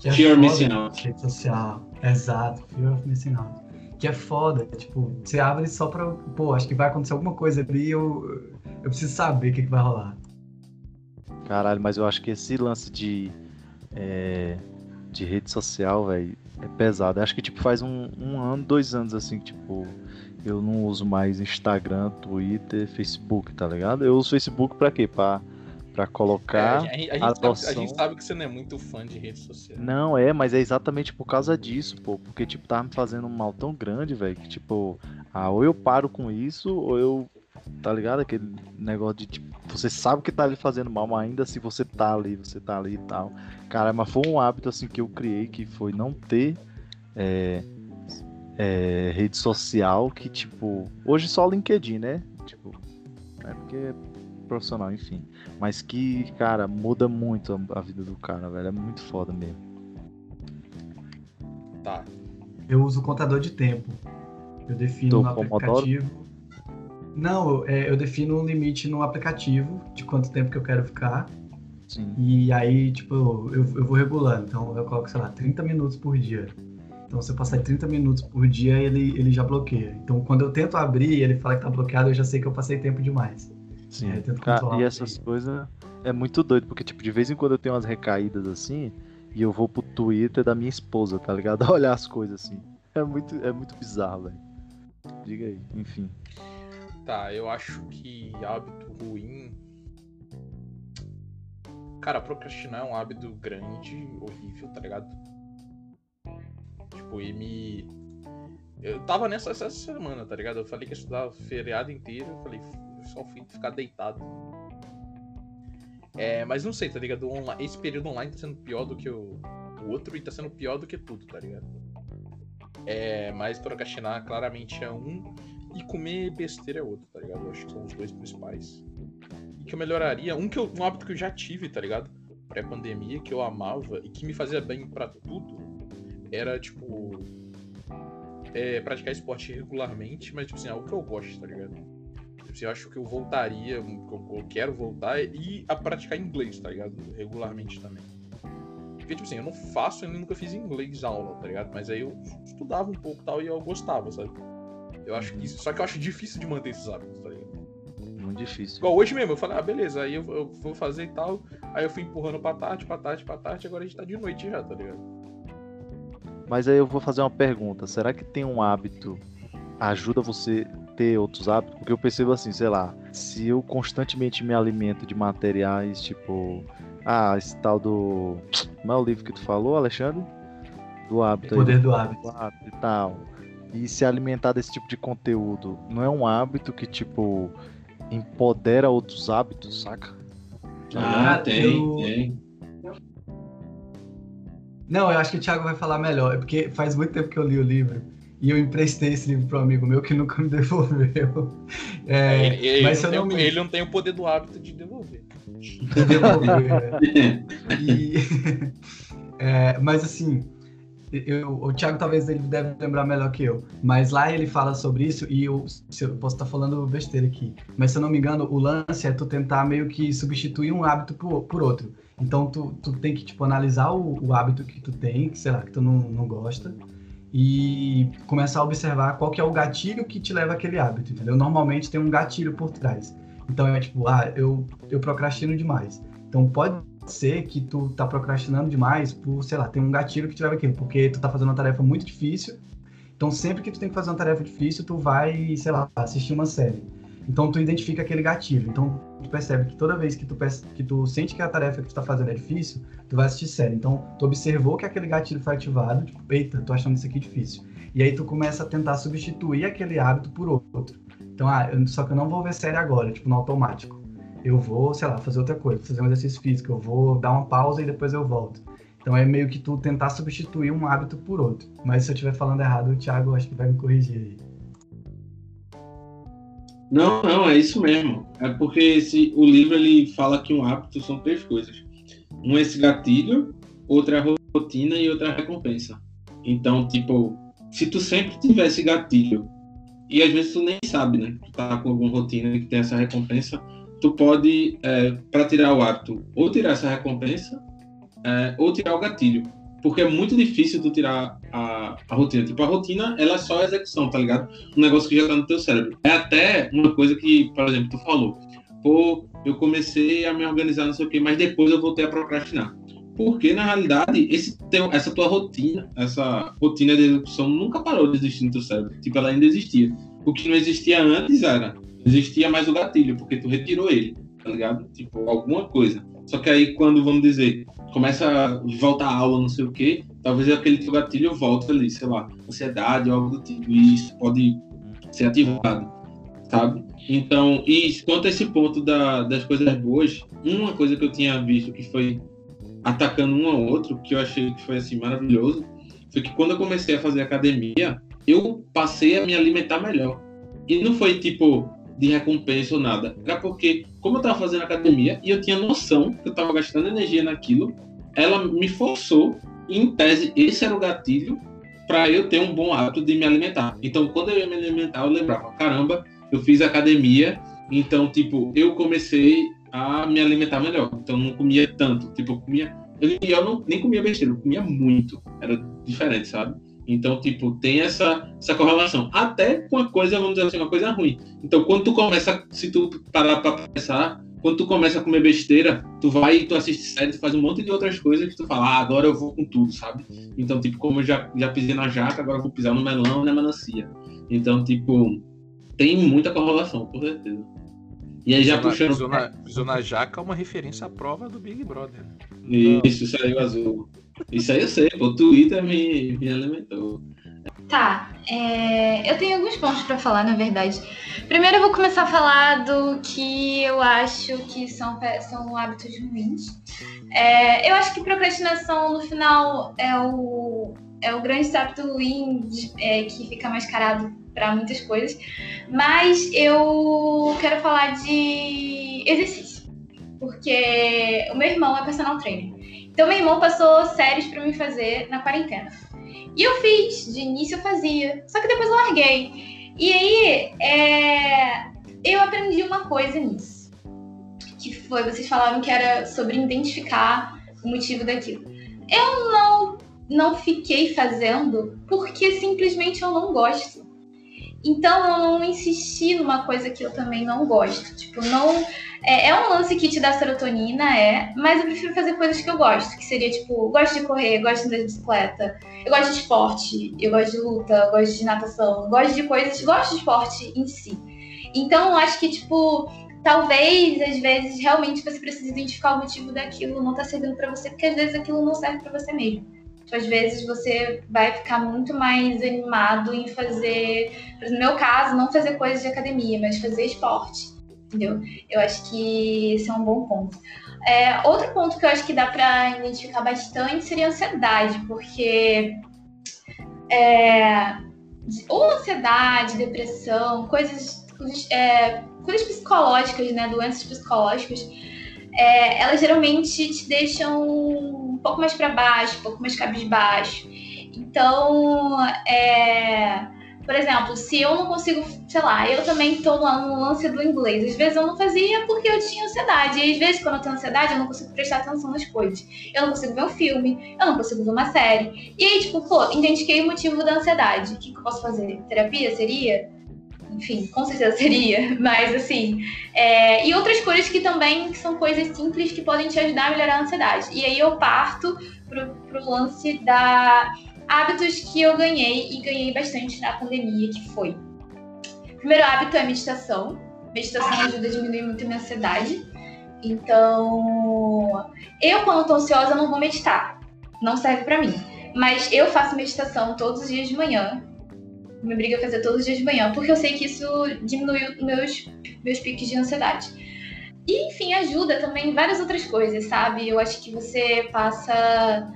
Que é Fear foda, missing out. Rede social. Exato, fear of missing out. Que é foda, tipo, você abre só pra. Pô, acho que vai acontecer alguma coisa ali, eu, eu preciso saber o que, que vai rolar. Caralho, mas eu acho que esse lance de, é, de rede social, velho, é pesado. Eu acho que, tipo, faz um, um ano, dois anos, assim, que, tipo, eu não uso mais Instagram, Twitter, Facebook, tá ligado? Eu uso Facebook pra quê? Pra, pra colocar... É, a, gente- a gente sabe, a gente sabe que você não é muito fã de rede social. Não, é, mas é exatamente por causa disso, pô. Porque, tipo, tava me fazendo um mal tão grande, velho, que, tipo, ah, ou eu paro com isso, ou eu. Tá ligado? Aquele negócio de, tipo, você sabe que tá lhe fazendo mal, mas ainda assim você tá ali, você tá ali e tal. Cara, mas foi um hábito, assim, que eu criei, que foi não ter. é, é, rede social que, tipo. Hoje só o LinkedIn, né? Tipo. É porque profissional, enfim. Mas que, cara, muda muito a, a vida do cara, velho. É muito foda mesmo. Tá. Eu uso o contador de tempo. Eu defino Do no Pomodoro? aplicativo. Não, é, eu defino um limite no aplicativo de quanto tempo que eu quero ficar. Sim. E aí, tipo, eu, eu vou regulando. Então eu coloco, sei lá, 30 minutos por dia. Então se eu passar de 30 minutos por dia, ele, ele já bloqueia. Então quando eu tento abrir e ele fala que tá bloqueado, eu já sei que eu passei tempo demais. Sim. É, tento Cara, e essas coisas é muito doido, porque, tipo, de vez em quando eu tenho umas recaídas assim, e eu vou pro Twitter da minha esposa, tá ligado? Olhar as coisas assim. É muito, é muito bizarro, velho. Diga aí, enfim. Tá, eu acho que hábito ruim. Cara, procrastinar é um hábito grande, horrível, tá ligado? Tipo, e me. Eu tava nessa essa semana, tá ligado? Eu falei que ia estudar o feriado inteiro, eu falei, só fui ficar deitado. É, mas não sei, tá ligado? O Esse período online tá sendo pior do que o, o outro e tá sendo pior do que tudo, tá ligado? É, mas procrastinar claramente é um. E comer besteira é outro, tá ligado? Eu acho que são os dois principais. E que eu melhoraria. Um, que eu- um hábito que eu já tive, tá ligado? Pré-pandemia, que eu amava e que me fazia bem pra tudo, era tipo. é, praticar esporte regularmente, mas tipo assim, algo que eu gosto, tá ligado? Tipo assim, eu acho que eu voltaria, eu, quero voltar e a praticar inglês, tá ligado? Regularmente também. Porque, tipo assim, eu não faço, eu nunca fiz inglês aula, tá ligado? Mas aí eu estudava um pouco e tal e eu gostava, sabe? Eu acho que isso. Só que eu acho difícil de manter esses hábitos, tá ligado? Muito difícil. Igual hoje mesmo, eu falei, ah, beleza, aí eu, eu vou fazer e tal. Aí eu fui empurrando pra tarde, pra tarde, pra tarde, agora a gente tá de noite já, tá ligado? Mas aí eu vou fazer uma pergunta. Será que tem um hábito ajuda você ter outros hábitos? Porque eu percebo assim, sei lá, se eu constantemente me alimento de materiais, tipo, ah, esse tal do. Como é o livro que tu falou, Alexandre? Do hábito O aí, poder do hábito. hábito e tal. E se alimentar desse tipo de conteúdo não é um hábito que, tipo, empodera outros hábitos, saca? Ah, tem, eu- tem. Não, eu acho que o Thiago vai falar melhor, é porque faz muito tempo que eu li o livro e eu emprestei esse livro para um amigo meu que nunca me devolveu. É, ele, ele mas não eu tem, não o- me- ele não tem o poder do hábito de devolver. me devolveu, é. E, é, mas assim, eu- o Thiago talvez ele deve lembrar melhor que eu, mas lá ele fala sobre isso e eu, se eu posso estar falando besteira aqui, mas se eu não me engano, o lance é tu tentar meio que substituir um hábito por, por outro. Então tu, tu tem que tipo analisar o, o hábito que tu tem, que sei lá, que tu não, não gosta e começar a observar qual que é o gatilho que te leva àquele hábito, entendeu? Normalmente tem um gatilho por trás. Então é tipo, ah, eu, eu procrastino demais. Então pode ser que tu tá procrastinando demais por, sei lá, tem um gatilho que te leva aquilo, porque tu tá fazendo uma tarefa muito difícil. Então sempre que tu tem que fazer uma tarefa difícil, tu vai, sei lá, assistir uma série. Então tu identifica aquele gatilho. Então tu percebe que toda vez que tu, que tu sente que a tarefa que tu tá fazendo é difícil, tu vai assistir série. Então tu observou que aquele gatilho foi ativado, tipo, eita, tô achando isso aqui difícil. E aí tu começa a tentar substituir aquele hábito por outro. Então, ah, só que eu não vou ver série agora, tipo, no automático. Eu vou, sei lá, fazer outra coisa, fazer um exercício físico, eu vou dar uma pausa e depois eu volto. Então é meio que tu tentar substituir um hábito por outro. Mas se eu estiver falando errado, o Thiago acho que vai me corrigir aí. Não, não, é isso mesmo. É porque esse, o livro ele fala que um hábito são três coisas. Um é esse gatilho, outra é a rotina e outra é a recompensa. Então, tipo, se tu sempre tiver esse gatilho, e às vezes tu nem sabe, né? Tu tá com alguma rotina que tem essa recompensa, tu pode, é, para tirar o hábito, ou tirar essa recompensa, é, ou tirar o gatilho. Porque é muito difícil tu tirar a, a, rotina. Tipo, a rotina, ela é só a execução, tá ligado? Um negócio que já tá no teu cérebro. É até uma coisa que, por exemplo, tu falou. Pô, eu comecei a me organizar, não sei o quê, mas depois eu voltei a procrastinar. Porque, na realidade, esse teu, essa tua rotina, essa rotina de execução nunca parou de existir no teu cérebro. Tipo, ela ainda existia. O que não existia antes era, existia mais o gatilho, porque tu retirou ele, tá ligado? Tipo, alguma coisa. Só que aí, quando, vamos dizer, começa a voltar a aula, não sei o quê, talvez aquele teu gatilho volte ali, sei lá, ansiedade ou algo do tipo, e isso pode ser ativado, sabe? Então, e quanto a esse ponto da, das coisas boas, uma coisa que eu tinha visto que foi atacando um ao outro, que eu achei que foi assim maravilhoso, foi que quando eu comecei a fazer academia, eu passei a me alimentar melhor. E não foi tipo, de recompensa ou nada. Era porque, como eu estava fazendo academia e eu tinha noção que eu estava gastando energia naquilo, ela me forçou, e em tese, esse era o gatilho para eu ter um bom hábito de me alimentar. Então, quando eu ia me alimentar, eu lembrava: caramba, eu fiz academia, então, tipo, eu comecei a me alimentar melhor. Então, não comia tanto. Tipo, eu comia. Eu, eu nem comia besteira, eu comia muito. Era diferente, sabe? Então, tipo, tem essa, essa correlação. Até com a coisa, vamos dizer assim, uma coisa ruim. Então, quando tu começa, se tu parar pra pensar, quando tu começa a comer besteira, tu vai e tu assiste série, tu faz um monte de outras coisas que tu fala, ah, agora eu vou com tudo, sabe? Então, tipo, como eu já, já pisei na jaca, agora eu vou pisar no melão e na melancia. Então, tipo, tem muita correlação, com certeza. E aí já pisou puxando. pisou, na, pisou na jaca é uma referência à prova do Big Brother. Isso, saiu azul. Isso aí eu sei, o Twitter me, me alimentou. Tá, é, eu tenho alguns pontos para falar, na verdade. Primeiro eu vou começar a falar do que eu acho que são, são hábitos ruins. É, eu acho que procrastinação, no final, é o, é o grande hábito ruim é, que fica mascarado para muitas coisas. Mas eu quero falar de exercício. Porque o meu irmão é personal trainer. Então, meu irmão passou séries para me fazer na quarentena. E eu fiz, de início eu fazia, só que depois eu larguei. E aí, é... eu aprendi uma coisa nisso. Que foi, vocês falaram que era sobre identificar o motivo daquilo. Eu não, não fiquei fazendo porque simplesmente eu não gosto. Então eu não insisti numa coisa que eu também não gosto. Tipo, não é, é, um lance que te dá serotonina, é, mas eu prefiro fazer coisas que eu gosto, que seria tipo, gosto de correr, gosto de andar de bicicleta, eu gosto de esporte, eu gosto de luta, gosto de natação, gosto de coisas, gosto de esporte em si. Então, eu acho que, tipo, talvez, às vezes, realmente você precisa identificar o motivo daquilo não tá servindo para você, porque às vezes aquilo não serve para você mesmo. Às vezes você vai ficar muito mais animado em fazer, no meu caso, não fazer coisas de academia, mas fazer esporte entendeu? Eu acho que esse é um bom ponto. É, outro ponto que eu acho que dá para identificar bastante seria a ansiedade, porque é, ou ansiedade, depressão, coisas, é, coisas psicológicas, né, doenças psicológicas, é, elas geralmente te deixam pouco mais para baixo, um pouco mais cabisbaixo. Então, é, por exemplo, se eu não consigo, sei lá, eu também estou no lance do inglês. Às vezes eu não fazia porque eu tinha ansiedade. E às vezes, quando eu tenho ansiedade, eu não consigo prestar atenção nas coisas. Eu não consigo ver um filme, eu não consigo ver uma série. E aí, tipo, pô, identifiquei o motivo da ansiedade. O que, que eu posso fazer? Terapia seria? Enfim, com certeza seria. Mas assim. É... E outras coisas que também são coisas simples que podem te ajudar a melhorar a ansiedade. E aí eu parto pro, pro lance da hábitos que eu ganhei e ganhei bastante na pandemia, que foi. Primeiro hábito é meditação. Meditação ajuda a diminuir muito a minha ansiedade. Então, eu quando tô ansiosa não vou meditar. Não serve para mim. Mas eu faço meditação todos os dias de manhã. Me obriga a fazer todos os dias de manhã, porque eu sei que isso diminui meus, meus piques de ansiedade. E, enfim, ajuda também em várias outras coisas, sabe? Eu acho que você passa.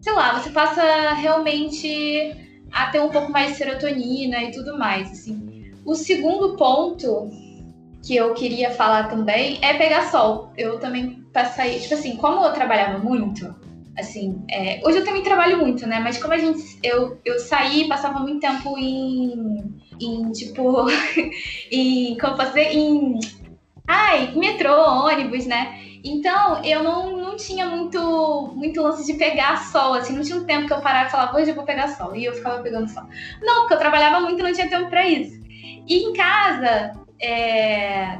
Sei lá, você passa realmente a ter um pouco mais de serotonina e tudo mais, assim. O segundo ponto que eu queria falar também é pegar sol. Eu também passei, tipo assim, como eu trabalhava muito, assim, é, hoje eu também trabalho muito, né? Mas como a gente, eu, eu saí, passava muito tempo em, em tipo, em, como fazer, em Ai, metrô, ônibus, né? Então, eu não, não tinha muito, muito lance de pegar sol, assim, não tinha um tempo que eu parava e falava, hoje eu vou pegar sol, e eu ficava pegando sol. Não, porque eu trabalhava muito e não tinha tempo para isso. E em casa, é,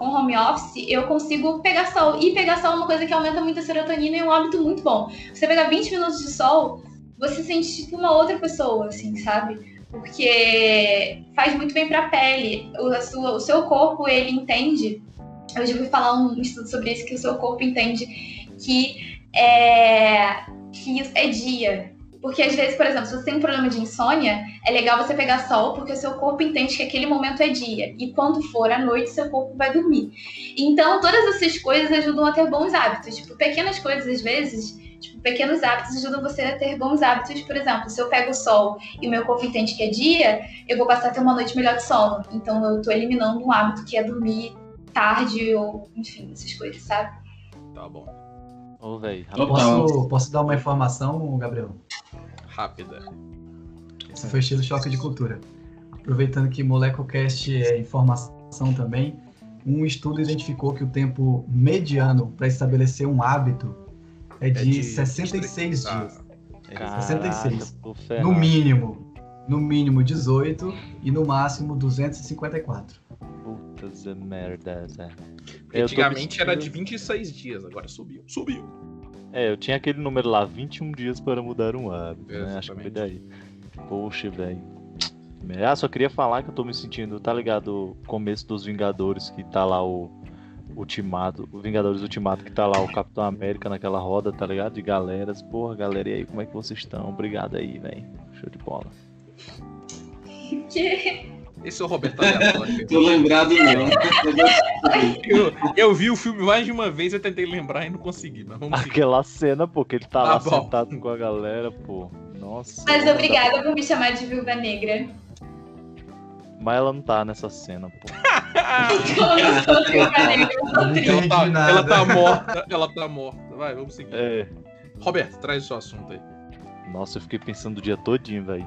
com home office, eu consigo pegar sol. E pegar sol é uma coisa que aumenta muito a serotonina e é um hábito muito bom. Você pegar 20 minutos de sol, você sente tipo uma outra pessoa, assim, sabe? Porque faz muito bem para a pele. O, sua, o seu corpo, ele entende eu já ouvi falar um estudo sobre isso, que o seu corpo entende que é, que é dia. Porque às vezes, por exemplo, se você tem um problema de insônia, é legal você pegar sol, porque o seu corpo entende que aquele momento é dia. E quando for à noite, seu corpo vai dormir. Então, todas essas coisas ajudam a ter bons hábitos. Tipo, pequenas coisas, às vezes, tipo, pequenos hábitos ajudam você a ter bons hábitos. Por exemplo, se eu pego sol e o meu corpo entende que é dia, eu vou passar a ter uma noite melhor de sono. Então, eu tô eliminando um hábito que é dormir tarde ou, enfim, essas coisas, sabe? Tá bom. Ô, velho. Posso, posso dar uma informação, Gabriel? Rápida. Esse foi estilo choque de cultura. Aproveitando que MolecoCast é informação também, um estudo identificou que o tempo mediano para estabelecer um hábito é de, é de 66 ah, dias. Caraca, 66. No mínimo. No mínimo 18 e no máximo 254. Putas merdas, é. Antigamente era de 26 dias, agora subiu. Subiu. É, eu tinha aquele número lá, 21 dias para mudar um hábito, né? Acho que foi daí. Poxa, velho. Ah, só queria falar que eu tô me sentindo, tá ligado? O começo dos Vingadores, que tá lá o Ultimato, o Vingadores Ultimato, que tá lá o Capitão América naquela roda, tá ligado? De galeras. Porra, galera, e aí, como é que vocês estão? Obrigado aí, velho. Show de bola. Que? Esse é o Roberto Tô lembrado não. eu, eu, vi o filme mais de uma vez e tentei lembrar e não consegui, mas vamos Aquela seguir. cena, pô, que ele tá, tá lá bom. sentado com a galera, pô. Nossa. Mas obrigada por me chamar de Viúva Negra. Mas ela não tá nessa cena, pô. eu sou Viúva Negra, ela, tá, ela tá morta, ela tá morta. Vai, vamos seguir. É. Roberto, traz o seu assunto aí. Nossa, eu fiquei pensando o dia todinho, velho.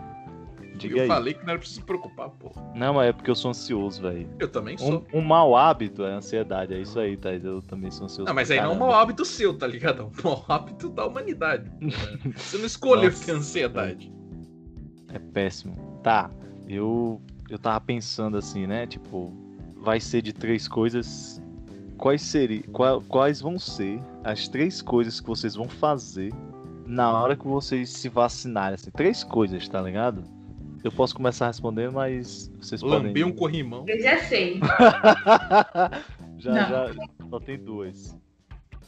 Diga eu aí. falei que não era pra se preocupar, pô. Não, mas é porque eu sou ansioso, velho. Eu também sou. Um, um mau hábito é ansiedade, é isso aí, tá? Eu também sou ansioso. Não, mas aí caramba. não é um mau hábito seu, tá ligado? É um mau hábito da humanidade. Você não escolheu ter ansiedade. É péssimo. Tá, eu, eu tava pensando assim, né? Tipo, vai ser de três coisas. Quais, seriam, qual, quais vão ser as três coisas que vocês vão fazer na hora que vocês se vacinarem? Assim, três coisas, tá ligado? Eu posso começar respondendo, mas vocês Lamber podem. um corrimão. Eu já sei. já, não. já. Só tem duas.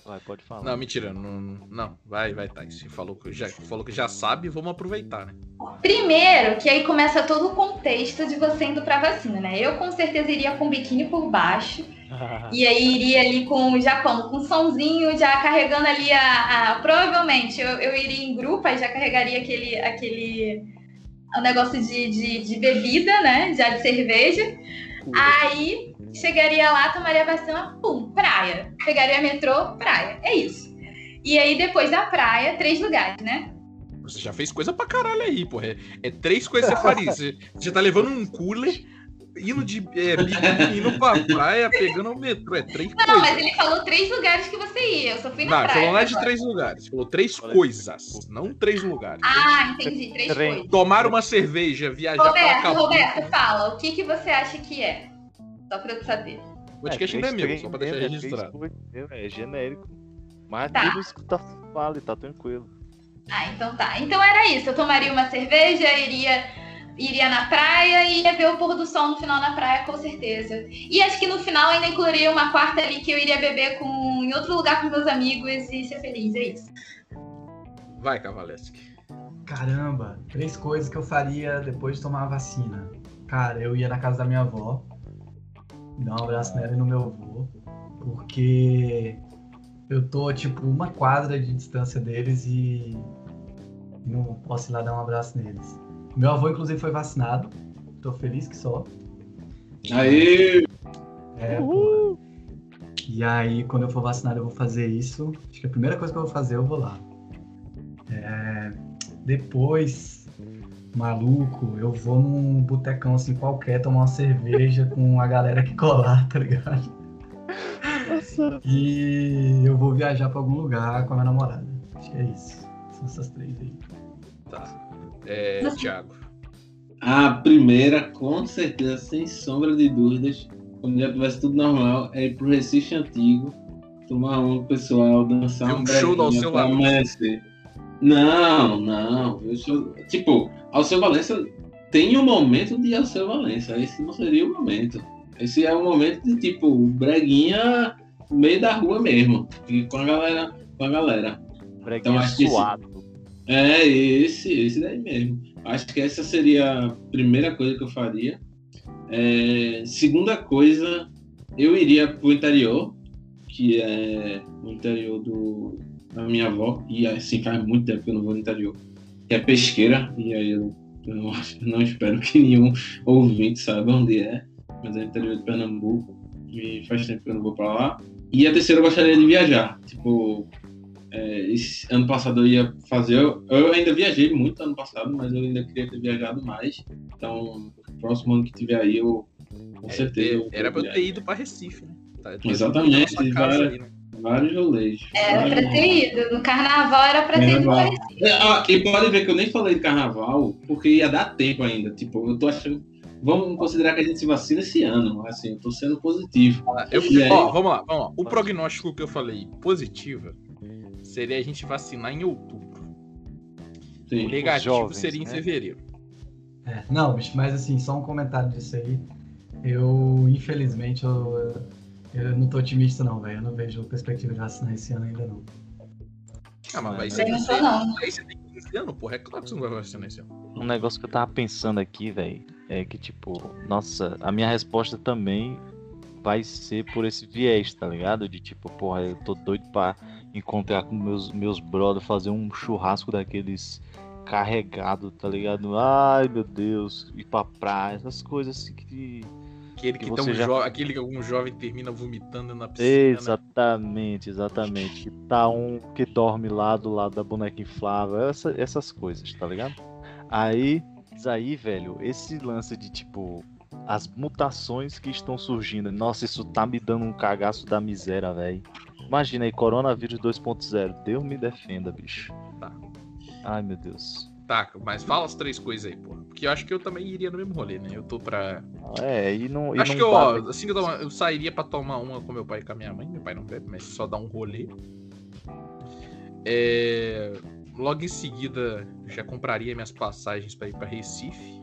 Vai, pode falar. Não, mentira. Não, não vai, vai, tá. Você falou que já, falou que já sabe, vamos aproveitar, né? Primeiro, que aí começa todo o contexto de você indo pra vacina, né? Eu com certeza iria com biquíni por baixo. e aí iria ali com já como? Com somzinho, já carregando ali a. a provavelmente eu, eu iria em grupo, e já carregaria aquele. aquele o negócio de, de, de, bebida, né? Já de cerveja. Aí chegaria lá, tomaria vacina, pum, praia. Pegaria metrô, praia. É isso. E aí, depois da praia, três lugares, né? Você já fez coisa pra caralho aí, porra. É, é três coisas que você faria. Você já tá levando um cooler indo de é, indo pra praia, pegando o metrô. É três não, coisas. Não, mas ele falou três lugares que você ia. Eu só fui na não, praia. Não, falou não é de três lugares. Falou três coisas, não três lugares. Ah, entendi. Três Trem. coisas. Tomar uma cerveja, viajar Roberto, pra Roberto, fala. O que, que você acha que é? Só pra eu saber. O podcast é, não é meu, só pra deixar é registrado. É, genérico. Mas tá. tudo isso que tá fala tá tranquilo. Ah, então tá. Então era isso. Eu tomaria uma cerveja, iria iria na praia e ia ver o pôr do sol no final na praia, com certeza. E acho que no final ainda incluiria uma quarta ali que eu iria beber com, em outro lugar com meus amigos e ser feliz, é isso. Vai, Cavaleski. Caramba, três coisas que eu faria depois de tomar a vacina. Cara, eu ia na casa da minha avó, dar um abraço nela e no meu avô, porque eu tô, tipo, uma quadra de distância deles e não posso ir lá dar um abraço neles. Meu avô, inclusive, foi vacinado, tô feliz que só. Aí, É. E aí, quando eu for vacinado, eu vou fazer isso. Acho que a primeira coisa que eu vou fazer, eu vou lá. É, Depois, maluco, eu vou num botecão assim qualquer tomar uma cerveja com a galera que colar, tá ligado? Nossa. E eu vou viajar pra algum lugar com a minha namorada. Acho que é isso. São essas três aí. Tá. É, Thiago. a primeira, com certeza, sem sombra de dúvidas, quando já tivesse tudo normal, é ir pro Recife Antigo, tomar um o pessoal, dançar um um show do breguinha Alceu pra Valença. amanhecer. Não, não. Eu sou- tipo, Alceu Valença tem um momento de Alceu Valença. Esse não seria o momento. Esse é o momento de, tipo, breguinha no meio da rua mesmo. E com a galera. Com a galera. Breguinha acho que esse- suado. É, esse, esse daí mesmo. Acho que essa seria a primeira coisa que eu faria. É, segunda coisa, eu iria pro interior, que é o interior do, da minha avó, e assim faz muito tempo que eu não vou no interior, que é pesqueira, e aí eu, eu não, acho- não espero que nenhum ouvinte saiba onde é, mas é o interior de Pernambuco, e faz tempo que eu não vou pra lá. E a terceira eu gostaria de viajar, tipo, é, esse ano passado eu ia fazer. Eu, eu ainda viajei muito ano passado, mas eu ainda queria ter viajado mais. Então, próximo ano que tiver aí, eu com certeza. eu Era pra eu ter ido pra Recife, né? Tá, Exatamente, né? Vários rolês. Era pra ter ido. No carnaval era pra ter ido. Carnaval. É, ah, e pode ver que eu nem falei de carnaval, porque ia dar tempo ainda. Tipo, eu tô achando. Vamos considerar que a gente se vacina esse ano. Assim, eu tô sendo positivo. Eu, E aí? ó, vamos lá, vamos lá. O prognóstico que eu falei positiva seria a gente vacinar em outubro. Sim. O negativo jovens, seria em né? fevereiro. É, não, bicho, mas assim, só um comentário disso aí. Eu, infelizmente, eu, eu não tô otimista não, velho. Eu não vejo perspectiva de vacinar esse ano ainda não. Ah, mas vai ser. Aí você tem 15 anos, porra. É claro que você não vai vacinar esse ano. Um negócio que eu tava pensando aqui, velho, é que, tipo, nossa, a minha resposta também vai ser por esse viés, tá ligado? De tipo, porra, eu tô doido pra encontrar com meus, meus brothers, fazer um churrasco daqueles carregado, tá ligado? Ai, meu Deus, ir pra praia, essas coisas assim que. Aquele que, Que você já- jo- aquele que algum jovem termina vomitando na piscina. né? Exatamente, exatamente. Que tá um que dorme lá do lado da boneca inflável, essa- essas coisas, tá ligado? Aí, aí, velho, esse lance de tipo. As mutações que estão surgindo. Nossa, isso tá me dando um cagaço da miséria, velho. Imagina aí, coronavírus 2.0. Deus me defenda, bicho. Tá. Ai, meu Deus. Tá, mas fala as três coisas aí, porra. Porque eu acho que eu também iria no mesmo rolê, né? Eu tô pra. É, e não. E acho não que eu, tá- ó, assim que eu, eu sairia pra tomar uma com meu pai e com a minha mãe. Meu pai não bebe, mas só dá um rolê. É, Logo em seguida, já compraria minhas passagens pra ir pra Recife.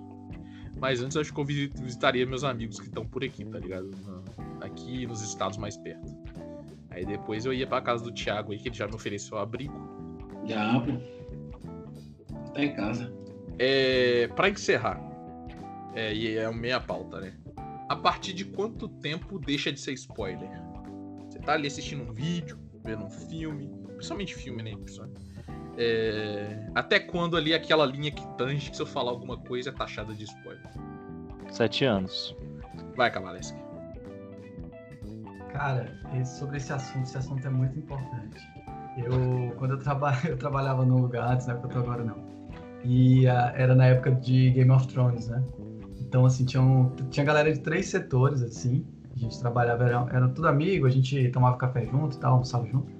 Mas antes, eu acho que eu visi- visitaria meus amigos que estão por aqui, tá ligado? Aqui nos estados mais perto. Aí depois eu ia pra casa do Thiago aí, que ele já me ofereceu abrigo. Já, pô. Tá em casa. É, para encerrar, é, e é a meia pauta, né? A partir de quanto tempo deixa de ser spoiler? Você tá ali assistindo um vídeo, vendo um filme, principalmente filme, né? principalmente. É, até quando ali aquela linha que tange que se eu falar alguma coisa é taxada de spoiler? Sete anos. Vai, Cavaleski. Cara, esse- sobre esse assunto, esse assunto é muito importante. Eu, quando eu, traba, eu trabalhava num lugar antes, né, que eu tô agora não. E ah, era na época de Game of Thrones, né? Então, assim, tinha, um, tinha galera de três setores, assim. A gente trabalhava, era, era tudo amigo, a gente tomava café junto e tal, almoçava junto.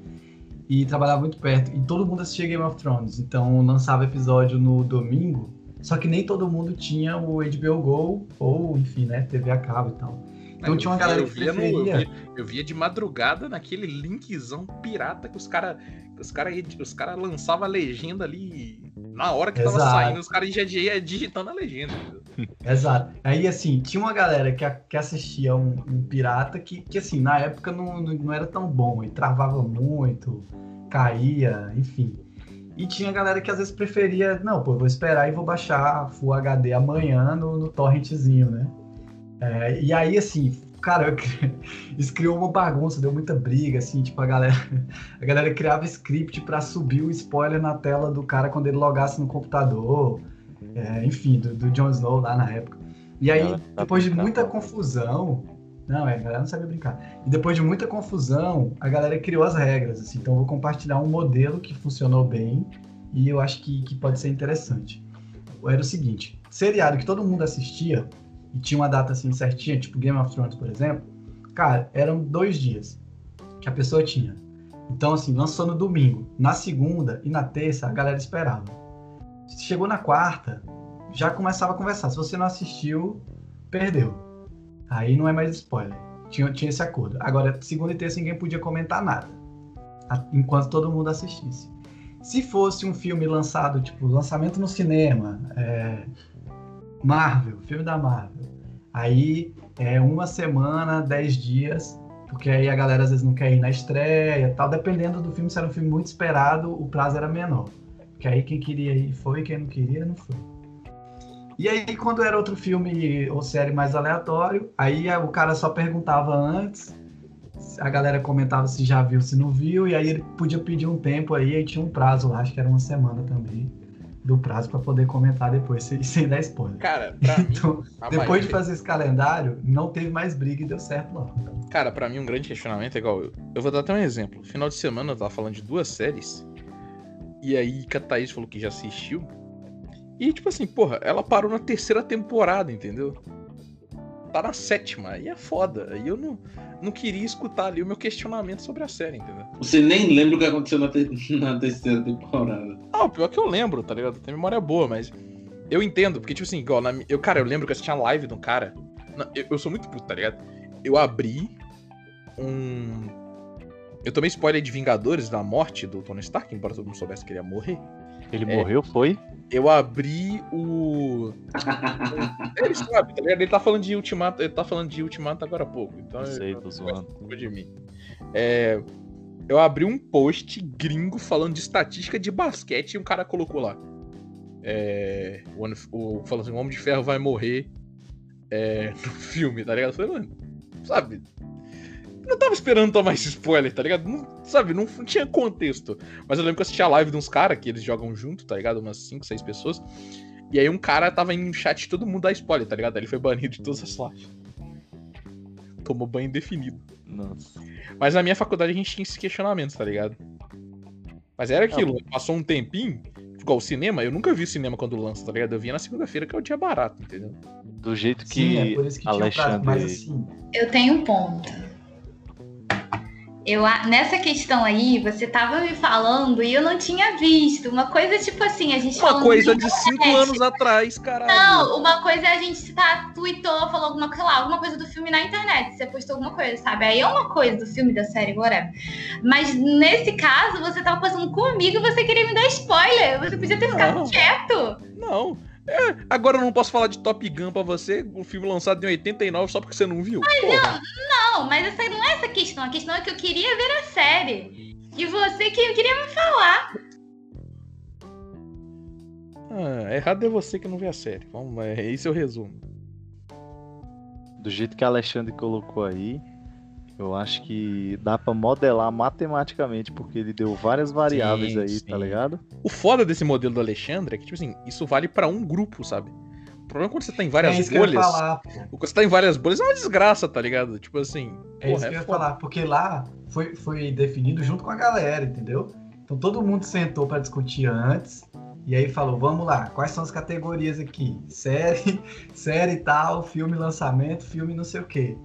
E trabalhava muito perto. E todo mundo assistia Game of Thrones. Então, lançava episódio no domingo. Só que nem todo mundo tinha o HBO Go, ou, enfim, né, TV a cabo e tal. Então Eu tinha uma via- galera eu que via no- eu via- eu via de madrugada naquele linkzão pirata que os caras os cara, os cara lançavam a legenda ali na hora que tava Exato. saindo, os caras já ia digitando a legenda. Exato. Aí, assim, tinha uma galera que, que assistia um, um pirata que, que, assim, na época não, não não era tão bom, e travava muito, caía, enfim. E tinha galera que às vezes preferia, não, pô, vou esperar e vou baixar Full HD amanhã no, no torrentzinho, né? É, e aí, assim, cara, isso criou uma bagunça, deu muita briga, assim, tipo, a galera, a galera criava script para subir o spoiler na tela do cara quando ele logasse no computador, é, enfim, do, do Jon Snow lá na época. E aí, depois de muita confusão, não, é, a galera não sabia brincar. E depois de muita confusão, a galera criou as regras, assim, então eu vou compartilhar um modelo que funcionou bem e eu acho que, que pode ser interessante. Era o seguinte, seriado que todo mundo assistia, e tinha uma data assim certinha, tipo Game of Thrones, por exemplo, cara, eram dois dias que a pessoa tinha. Então, assim, lançou no domingo. Na segunda e na terça, a galera esperava. Chegou na quarta, já começava a conversar. Se você não assistiu, perdeu. Aí não é mais spoiler. Tinha, tinha esse acordo. Agora, segunda e terça, ninguém podia comentar nada. Enquanto todo mundo assistisse. Se fosse um filme lançado, tipo, lançamento no cinema, é, Marvel, filme da Marvel. Aí é uma semana, dez dias, porque aí a galera às vezes não quer ir na estreia tal. Dependendo do filme, se era um filme muito esperado, o prazo era menor. Porque aí quem queria ir foi, quem não queria não foi. E aí, quando era outro filme ou série mais aleatório, aí o cara só perguntava antes, a galera comentava se já viu, se não viu, e aí ele podia pedir um tempo aí, aí tinha um prazo lá, acho que era uma semana também do prazo para poder comentar depois, sem, sem dar spoiler. Cara, então, mim, depois de fazer esse calendário, não teve mais briga e deu certo logo. Cara, para mim um grande questionamento é igual. Eu, eu, vou dar até um exemplo. Final de semana eu tava falando de duas séries. E aí que a Thaís falou que já assistiu. E tipo assim, porra, ela parou na terceira temporada, entendeu? Tá na sétima, aí é foda. Aí eu não, não queria escutar ali o meu questionamento sobre a série, entendeu? Você nem lembra o que aconteceu na, te na terceira temporada. Ah, o pior é que eu lembro, tá ligado? Tem memória boa, mas. Eu entendo, porque, tipo assim, igual, na, eu, cara, eu lembro que eu assisti a live de um cara. eu, eu, sou muito puto, tá ligado? Eu abri um. Eu tomei spoiler de Vingadores da morte do Tony Stark, embora todo mundo soubesse que ele ia morrer. Ele é, morreu, foi? Eu abri o. ele sabe, tá ligado? Ele tá falando de Ultimato, ele tá falando de Ultimato agora há pouco. Então eu sei, tô zoando. De mim. É, eu abri um post gringo falando de estatística de basquete e um cara colocou lá. É, o, o, falando assim, o Homem de Ferro vai morrer é, no filme, tá ligado? Eu falei, mano, sabe? Não tava esperando tomar esse spoiler, tá ligado? Não, sabe, não, não, tinha contexto. Mas eu lembro que eu assisti a live de uns caras que eles jogam junto, tá ligado? Umas 5, 6 pessoas. E aí um cara tava em um chat todo mundo dá spoiler, tá ligado? Aí ele foi banido de todas as lives. Tomou banho indefinido. Nossa. Mas na minha faculdade a gente tinha esses questionamentos, tá ligado? Mas era aquilo, não. passou um tempinho, igual o cinema, eu nunca vi o cinema quando lança, tá ligado? Eu via na segunda-feira, que é o dia barato, entendeu? Do jeito que, Sim, é por isso que Alexandre... Prazo, mas assim... Eu tenho um ponto. Eu, nessa questão aí, você tava me falando e eu não tinha visto. Uma coisa tipo assim, a gente Uma coisa de, de cinco anos atrás, caralho. Não, uma coisa é a gente tá, tweetou, falou alguma coisa lá, alguma coisa do filme na internet. Você postou alguma coisa, sabe? Aí é uma coisa do filme, da série, whatever. Mas nesse caso, você tava passando comigo e você queria me dar spoiler. Você podia ter ficado não, quieto. Não. É, agora eu não posso falar de Top Gun pra você, um filme lançado em 89 só porque você não viu. Mas eu, não, mas essa não é essa questão. A questão é que eu queria ver a série. E você que queria me falar. Ah, errado é você que não vê a série. Vamos, é, esse é o resumo. Do jeito que a Alexandre colocou aí, eu acho que dá para modelar matematicamente, porque ele deu várias variáveis sim, aí, tá sim. tá ligado? O foda desse modelo do Alexandre é que, tipo assim, isso vale para um grupo, sabe? O problema é quando você tá em várias é bolhas. Falar, quando você tá em várias bolhas é uma desgraça, tá ligado? Tipo assim. É porra, isso que é eu ia foda. falar, porque lá foi, foi definido junto com a galera, entendeu? Então todo mundo sentou para discutir antes. E aí falou, vamos lá, quais são as categorias aqui? Série, série tal, filme lançamento, filme não sei o quê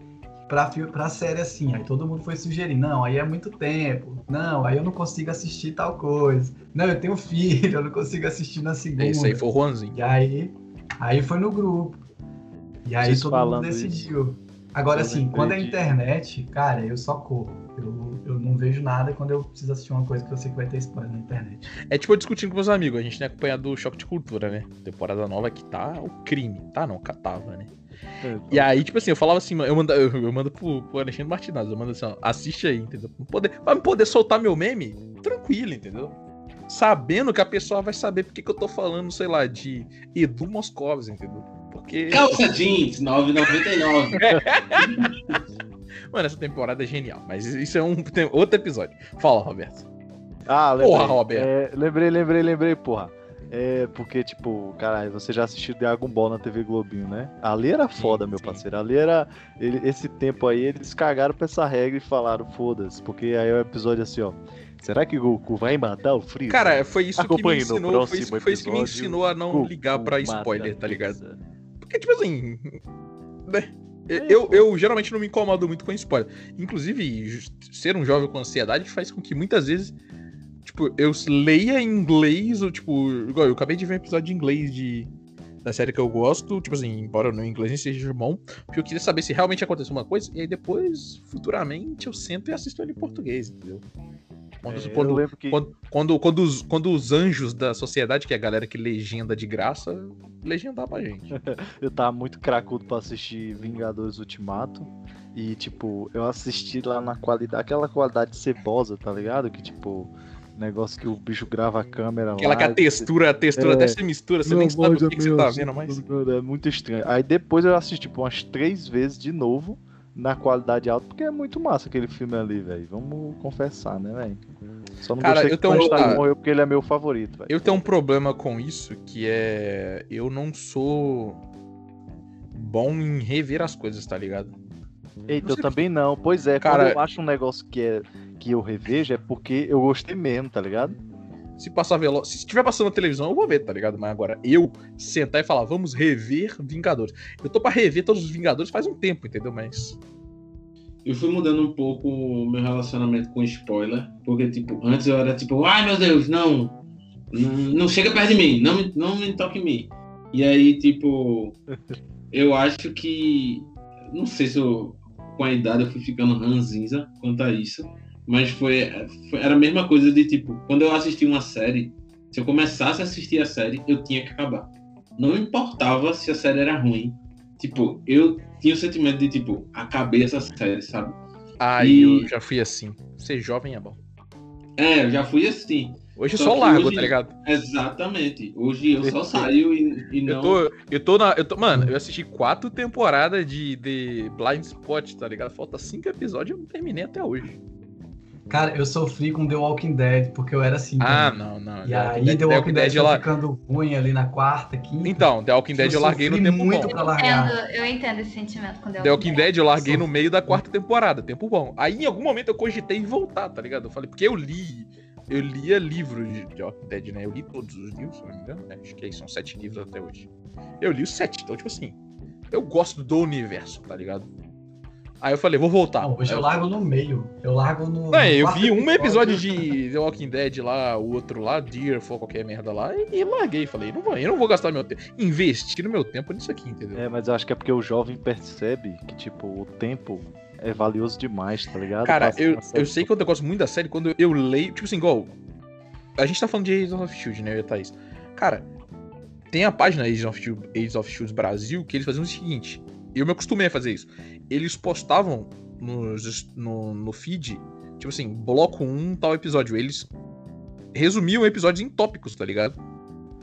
pra, pra série assim. Aí todo mundo foi sugerir, não, aí é muito tempo. Não, aí eu não consigo assistir tal coisa. Não, eu tenho filho, eu não consigo assistir na segunda. Isso aí foi o Juanzinho. E aí, aí foi no grupo. E aí Vocês todo mundo decidiu. Isso. Agora, assim, quando é internet, cara, eu só corro. Eu, eu não vejo nada quando eu preciso assistir uma coisa que eu sei que vai ter spoiler na internet. É tipo eu discutindo com meus amigos, a gente tem acompanhado o Choque de Cultura, né? Temporada nova que tá o crime. Tá não, catava, né? É, e aí, tipo assim, eu falava assim, eu mando, eu, eu mando pro, pro Alexandre Martinaz, eu mando assim, ó, assiste aí, entendeu? Pra, poder, pra poder soltar meu meme, tranquilo, entendeu? sabendo que a pessoa vai saber porque que eu tô falando, sei lá, de Edu Moscovas, entendeu? Porque. Calça jeans, 9,99. Mano, essa temporada é genial, mas isso é um tem outro episódio. Fala, Roberto. Ah, lembrei. Porra, Roberto. É, lembrei, lembrei, lembrei, porra. É porque, tipo, caralho, você já assistiu Dragon Ball na TV Globinho, né? Ali era foda, Sim, meu sim. parceiro. Ali era. ele- esse tempo aí, eles cagaram pra essa regra e falaram, foda-se. Porque aí é o episódio assim, ó. Será que Goku vai matar o Freeza? Cara, foi isso que me Acompanhe no ensinou. Foi isso, foi isso que me ensinou a não Goku ligar pra spoiler, tá ligado? Porque, tipo assim. né, É, Eu, eu geralmente não me incomodo muito com spoiler. Inclusive, ser um jovem com ansiedade faz com que muitas vezes. Tipo, eu leia em inglês, ou tipo. Igual, eu acabei de ver um episódio de inglês de. Da série que eu gosto, tipo assim, embora no inglês nem seja bom, porque eu queria saber se realmente aconteceu uma coisa, e aí depois, futuramente, eu sento e assisto ele em português, entendeu? Quando, É, quando- que. quando, quando, quando os, quando os anjos da sociedade, que é a galera que legenda de graça, legendar pra gente. Eu tava muito cracudo pra assistir Vingadores Ultimato. E, tipo, eu assisti lá na qualidade, aquela qualidade cebosa, tá ligado? Que, tipo, negócio que o bicho grava a câmera Aquela lá. que a textura, a textura É. até se mistura, você nem sabe o que, que você tá vendo, mas. É muito estranho. Aí depois eu assisti, tipo, umas três vezes de novo, na qualidade alta, porque é muito massa aquele filme ali, velho. Vamos confessar, né, velho? Só não Cara, eu tenho um- ah, morreu porque ele é meu favorito, velho. Eu tenho um problema com isso, que é. Eu não sou bom em rever as coisas, tá ligado? Eita, eu também não. Pois é, Cara- quando eu acho um negócio que, é, que eu revejo, é porque eu gostei mesmo, tá ligado? Se passar velo... Se estiver passando na televisão, eu vou ver, tá ligado? Mas agora, eu sentar e falar, vamos rever Vingadores. Eu tô pra rever todos os Vingadores faz um tempo, entendeu? Mas. Eu fui mudando um pouco o meu relacionamento com spoiler, porque, tipo, antes eu era tipo, ai meu Deus, não, não, não chega perto de mim, não me, não me toque em mim. E aí, tipo, eu acho que, não sei se eu, com a idade eu fui ficando ranzinza quanto a isso, mas foi, foi- era a mesma coisa de, tipo, quando eu assisti uma série, se eu começasse a assistir a série, eu tinha que acabar. Não importava se a série era ruim, tipo, eu tinha o sentimento de, tipo, acabei essa série, sabe? Aí E- eu já fui assim. Ser jovem é bom. É, eu já fui assim. Hoje eu Só só que largo, hoje- tá ligado? Exatamente. Hoje eu só saio e, e não. Eu tô, eu tô na. Eu tô, mano, eu assisti quatro temporadas de, de Blind Spot, tá ligado? Falta cinco episódios e eu não terminei até hoje. Cara, eu sofri com The Walking Dead, porque eu era assim. Ah, também. não, não. E The aí Walking The Walking Dead eu foi lar- ficando ruim ali na quarta, quinta. Então, The Walking Dead eu larguei no tempo muito bom. pra Eu largar. entendo, eu entendo esse sentimento com The The Walking Dead eu larguei no meio da quarta temporada, tempo bom. Aí em algum momento eu cogitei em voltar, tá ligado? Eu falei, porque eu li. Eu lia livros de The Walking Dead, né? Eu li todos os livros, se não me engano. né? Acho que aí são sete livros até hoje. Eu li os sete, então, tipo assim, eu gosto do universo, tá ligado? Aí eu falei, vou voltar. Não, hoje Aí eu largo no meio. Eu largo no. Não, no eu vi um episódio de The Walking Dead lá, o outro lá, Deer, for qualquer merda lá, e, e larguei. Falei, não vou, eu não vou gastar meu tempo, investir meu tempo nisso aqui, entendeu? É, mas eu acho que é porque o jovem percebe que, tipo, o tempo é valioso demais, tá ligado? Cara, Passa eu, eu sei que eu gosto muito da série quando eu leio, tipo assim, igual. A gente tá falando de Agents of Shield, né, eu e a Thaís. Cara, tem a página Agents of Shield, Agents of Shield Brasil que eles faziam o seguinte. Eu me acostumei a fazer isso. Eles postavam no, no feed, tipo assim, bloco 1, tal episódio. Eles resumiam episódios em tópicos, tá ligado?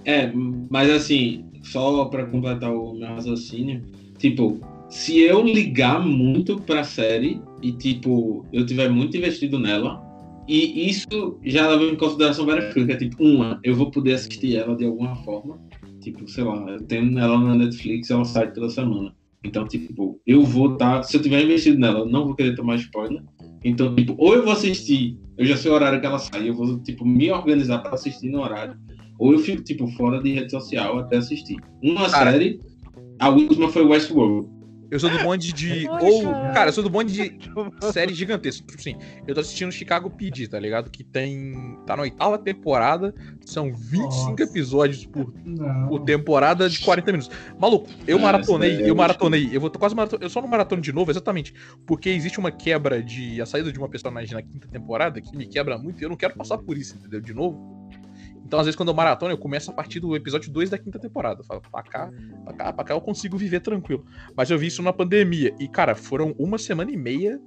É, mas assim, só pra completar o meu raciocínio, tipo, se eu ligar muito pra série e, tipo, eu tiver muito investido nela, e isso já leva em consideração várias coisas, que é tipo, uma, eu vou poder assistir ela de alguma forma, tipo, sei lá, eu tenho ela na Netflix, ela sai toda semana. Então, tipo, eu vou estar, se eu tiver investido nela, eu não vou querer tomar spoiler. Então, tipo, ou eu vou assistir, eu já sei o horário que ela sai, eu vou, tipo, me organizar pra assistir no horário. Ou eu fico, tipo, fora de rede social até assistir. Uma Cara. série, a última foi Westworld. Eu sou do bonde de. Ou. cara. Eu sou do bonde de série gigantesca. Tipo assim, eu tô assistindo Chicago PD, tá ligado? Que tem. Tá na oitava temporada. São 25 Nossa. episódios por, Não. por temporada de 40 minutos. Maluco, eu maratonei, eu maratonei. Eu vou tô quase maratona. Eu só não maratono de novo, exatamente. Porque existe uma quebra de. A saída de uma personagem na quinta temporada que me quebra muito e eu não quero passar por isso, entendeu? De novo. Então, às vezes, quando eu maratona, eu começo a partir do episódio 2 da quinta temporada. Eu falo, pra cá, pra cá, pra cá eu consigo viver tranquilo. Mas eu vi isso na pandemia. E, cara, foram uma semana e meia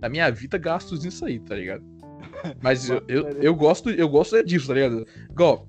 da minha vida gastos nisso aí, tá ligado? Mas eu, eu, eu gosto, eu gosto disso, tá ligado? Igual,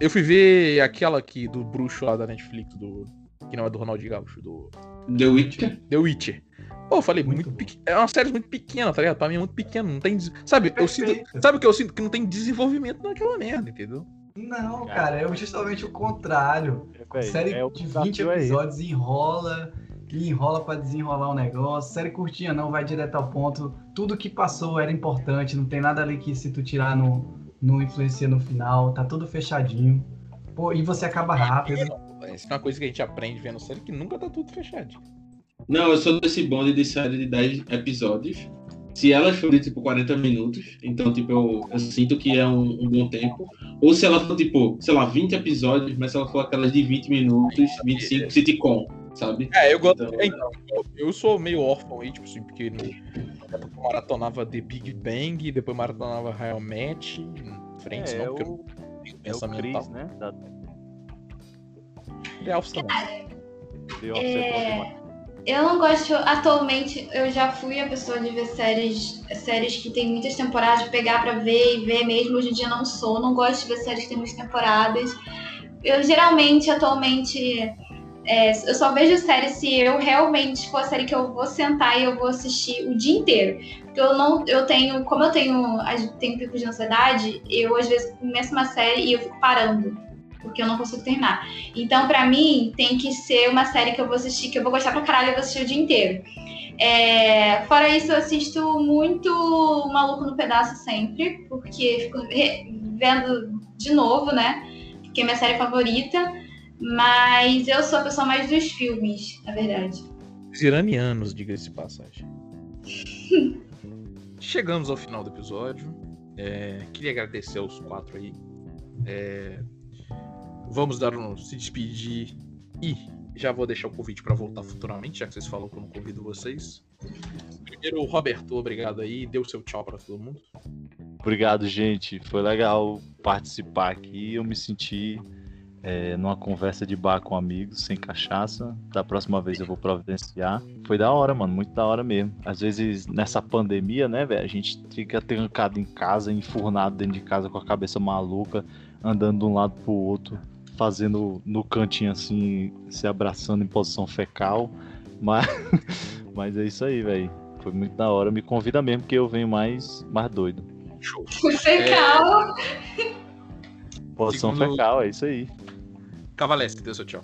eu fui ver aquela aqui do bruxo lá da Netflix, do. Que não é do Ronaldinho Gaúcho, do. The Witcher. The Witcher. Pô, eu falei, muito, Muito pequ... É uma série muito pequena, tá ligado? Pra mim é muito pequena, não tem. Sabe, eu sinto. Sabe o que eu sinto? Que não tem desenvolvimento naquela merda, entendeu? Não, cara, é justamente o contrário. Véi, série é, de 20 desafio é esse. episódios enrola e enrola pra desenrolar um negócio. Série curtinha não, vai direto ao ponto. Tudo que passou era importante, não tem nada ali que se tu tirar não, não influencia no final, tá tudo fechadinho. Pô, e você acaba rápido. Essa é uma coisa que a gente aprende vendo série que nunca tá tudo fechado. Não, eu sou desse bonde de série de 10 episódios. Se elas forem, tipo, 40 minutos, então, tipo, eu, eu sinto que é um, um bom tempo. Ou se ela for, tipo, sei lá, 20 episódios, mas se ela for aquelas de 20 minutos, 25 sitcom, sabe? É, eu gosto. Então- é, Então, eu- eu sou meio órfão aí, tipo assim, porque na época eu maratonava The Big Bang, depois maratonava Real Match, Friends, É, não, é porque eu o, não tenho é o pensamento Chris, tal. né? Da The Office também. The Office é bom demais. Eu não gosto, atualmente, eu já fui a pessoa de ver séries, séries que tem muitas temporadas, pegar pra ver e ver mesmo. Hoje em dia não sou, não gosto de ver séries que tem muitas temporadas. Eu geralmente, atualmente, é, eu só vejo série se eu realmente for a série que eu vou sentar e eu vou assistir o dia inteiro. Porque eu não, eu tenho, como eu tenho, tenho picos de ansiedade, eu às vezes começo uma série e eu fico parando. Porque eu não consigo terminar. Então, pra mim, tem que ser uma série que eu vou assistir, que eu vou gostar pra caralho e eu vou assistir o dia inteiro. É, fora isso, eu assisto muito Maluco no Pedaço sempre, porque fico vendo de novo, né? Que é minha série favorita. Mas eu sou a pessoa mais dos filmes, na verdade. Os iranianos, diga-se de passagem. Chegamos ao final do episódio. É, queria agradecer aos quatro aí. É, vamos dar um se despedir e já vou deixar o convite para voltar futuramente, já que vocês falam que eu não convido vocês. Primeiro, Roberto, obrigado aí. O seu tchau para todo mundo. Obrigado, gente. Foi legal participar aqui. Eu me senti é, numa conversa de bar com amigos, sem cachaça. Da próxima vez eu vou providenciar. Foi da hora, mano. Muito da hora mesmo. Às vezes, nessa pandemia, né, velho? A gente fica trancado em casa, enfurnado dentro de casa com a cabeça maluca, andando de um lado pro outro, fazendo no cantinho assim, se abraçando em posição fecal. Mas, mas é isso aí, velho. Foi muito da hora. Me convida mesmo que eu venho mais, mais doido. Show. Você calma. Posição Segundo- fecal, é isso aí. Cavalesque, o seu tchau.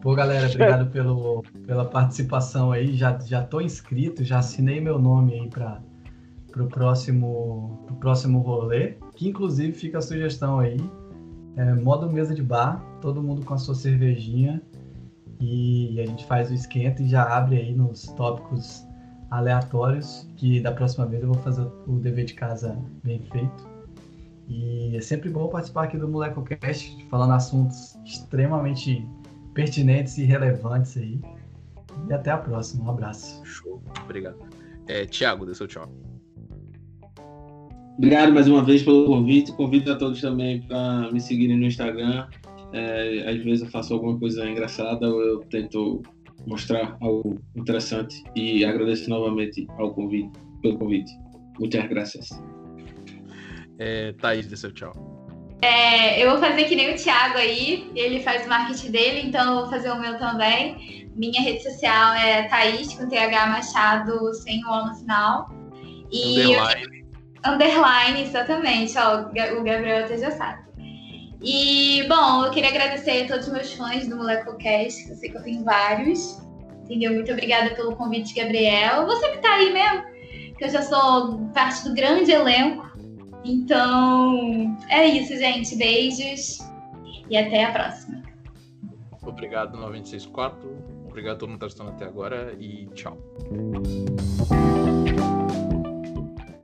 Pô, galera, obrigado pelo, pela participação aí. Já, já tô inscrito, já assinei meu nome aí para pro próximo, pro próximo rolê. Que inclusive fica a sugestão aí. É, modo mesa de bar, todo mundo com a sua cervejinha. E a gente faz o esquenta e já abre aí nos tópicos aleatórios. Que da próxima vez eu vou fazer o dever de casa bem feito. E é sempre bom participar aqui do MolecoCast, falando assuntos extremamente pertinentes e relevantes aí. E até a próxima. Um abraço. Show. Obrigado. É, Thiago, dê seu tchau. Obrigado mais uma vez pelo convite. Convido a todos também para me seguirem no Instagram. É, às vezes eu faço alguma coisa engraçada ou eu tento mostrar algo interessante. E agradeço novamente ao convite, pelo convite. Muitas graças. É, Thaís, dê seu tchau. É, eu vou fazer que nem o Thiago aí, ele faz o marketing dele, então eu vou fazer o meu também. Minha rede social é Thaís, com TH Machado, sem o O no final. E Underline. Underline, exatamente. Ó, o Ga- o Gabriel até já sabe. E, bom, eu queria agradecer a todos os meus fãs do MolecoCast, que eu sei que eu tenho vários. Entendeu? Muito obrigada pelo convite, Gabriel. Você que tá aí mesmo, que eu já sou parte do grande elenco. Então, é isso, gente. Beijos e até a próxima. Obrigado, 964. Obrigado a todo mundo que tá assistindo até agora e tchau.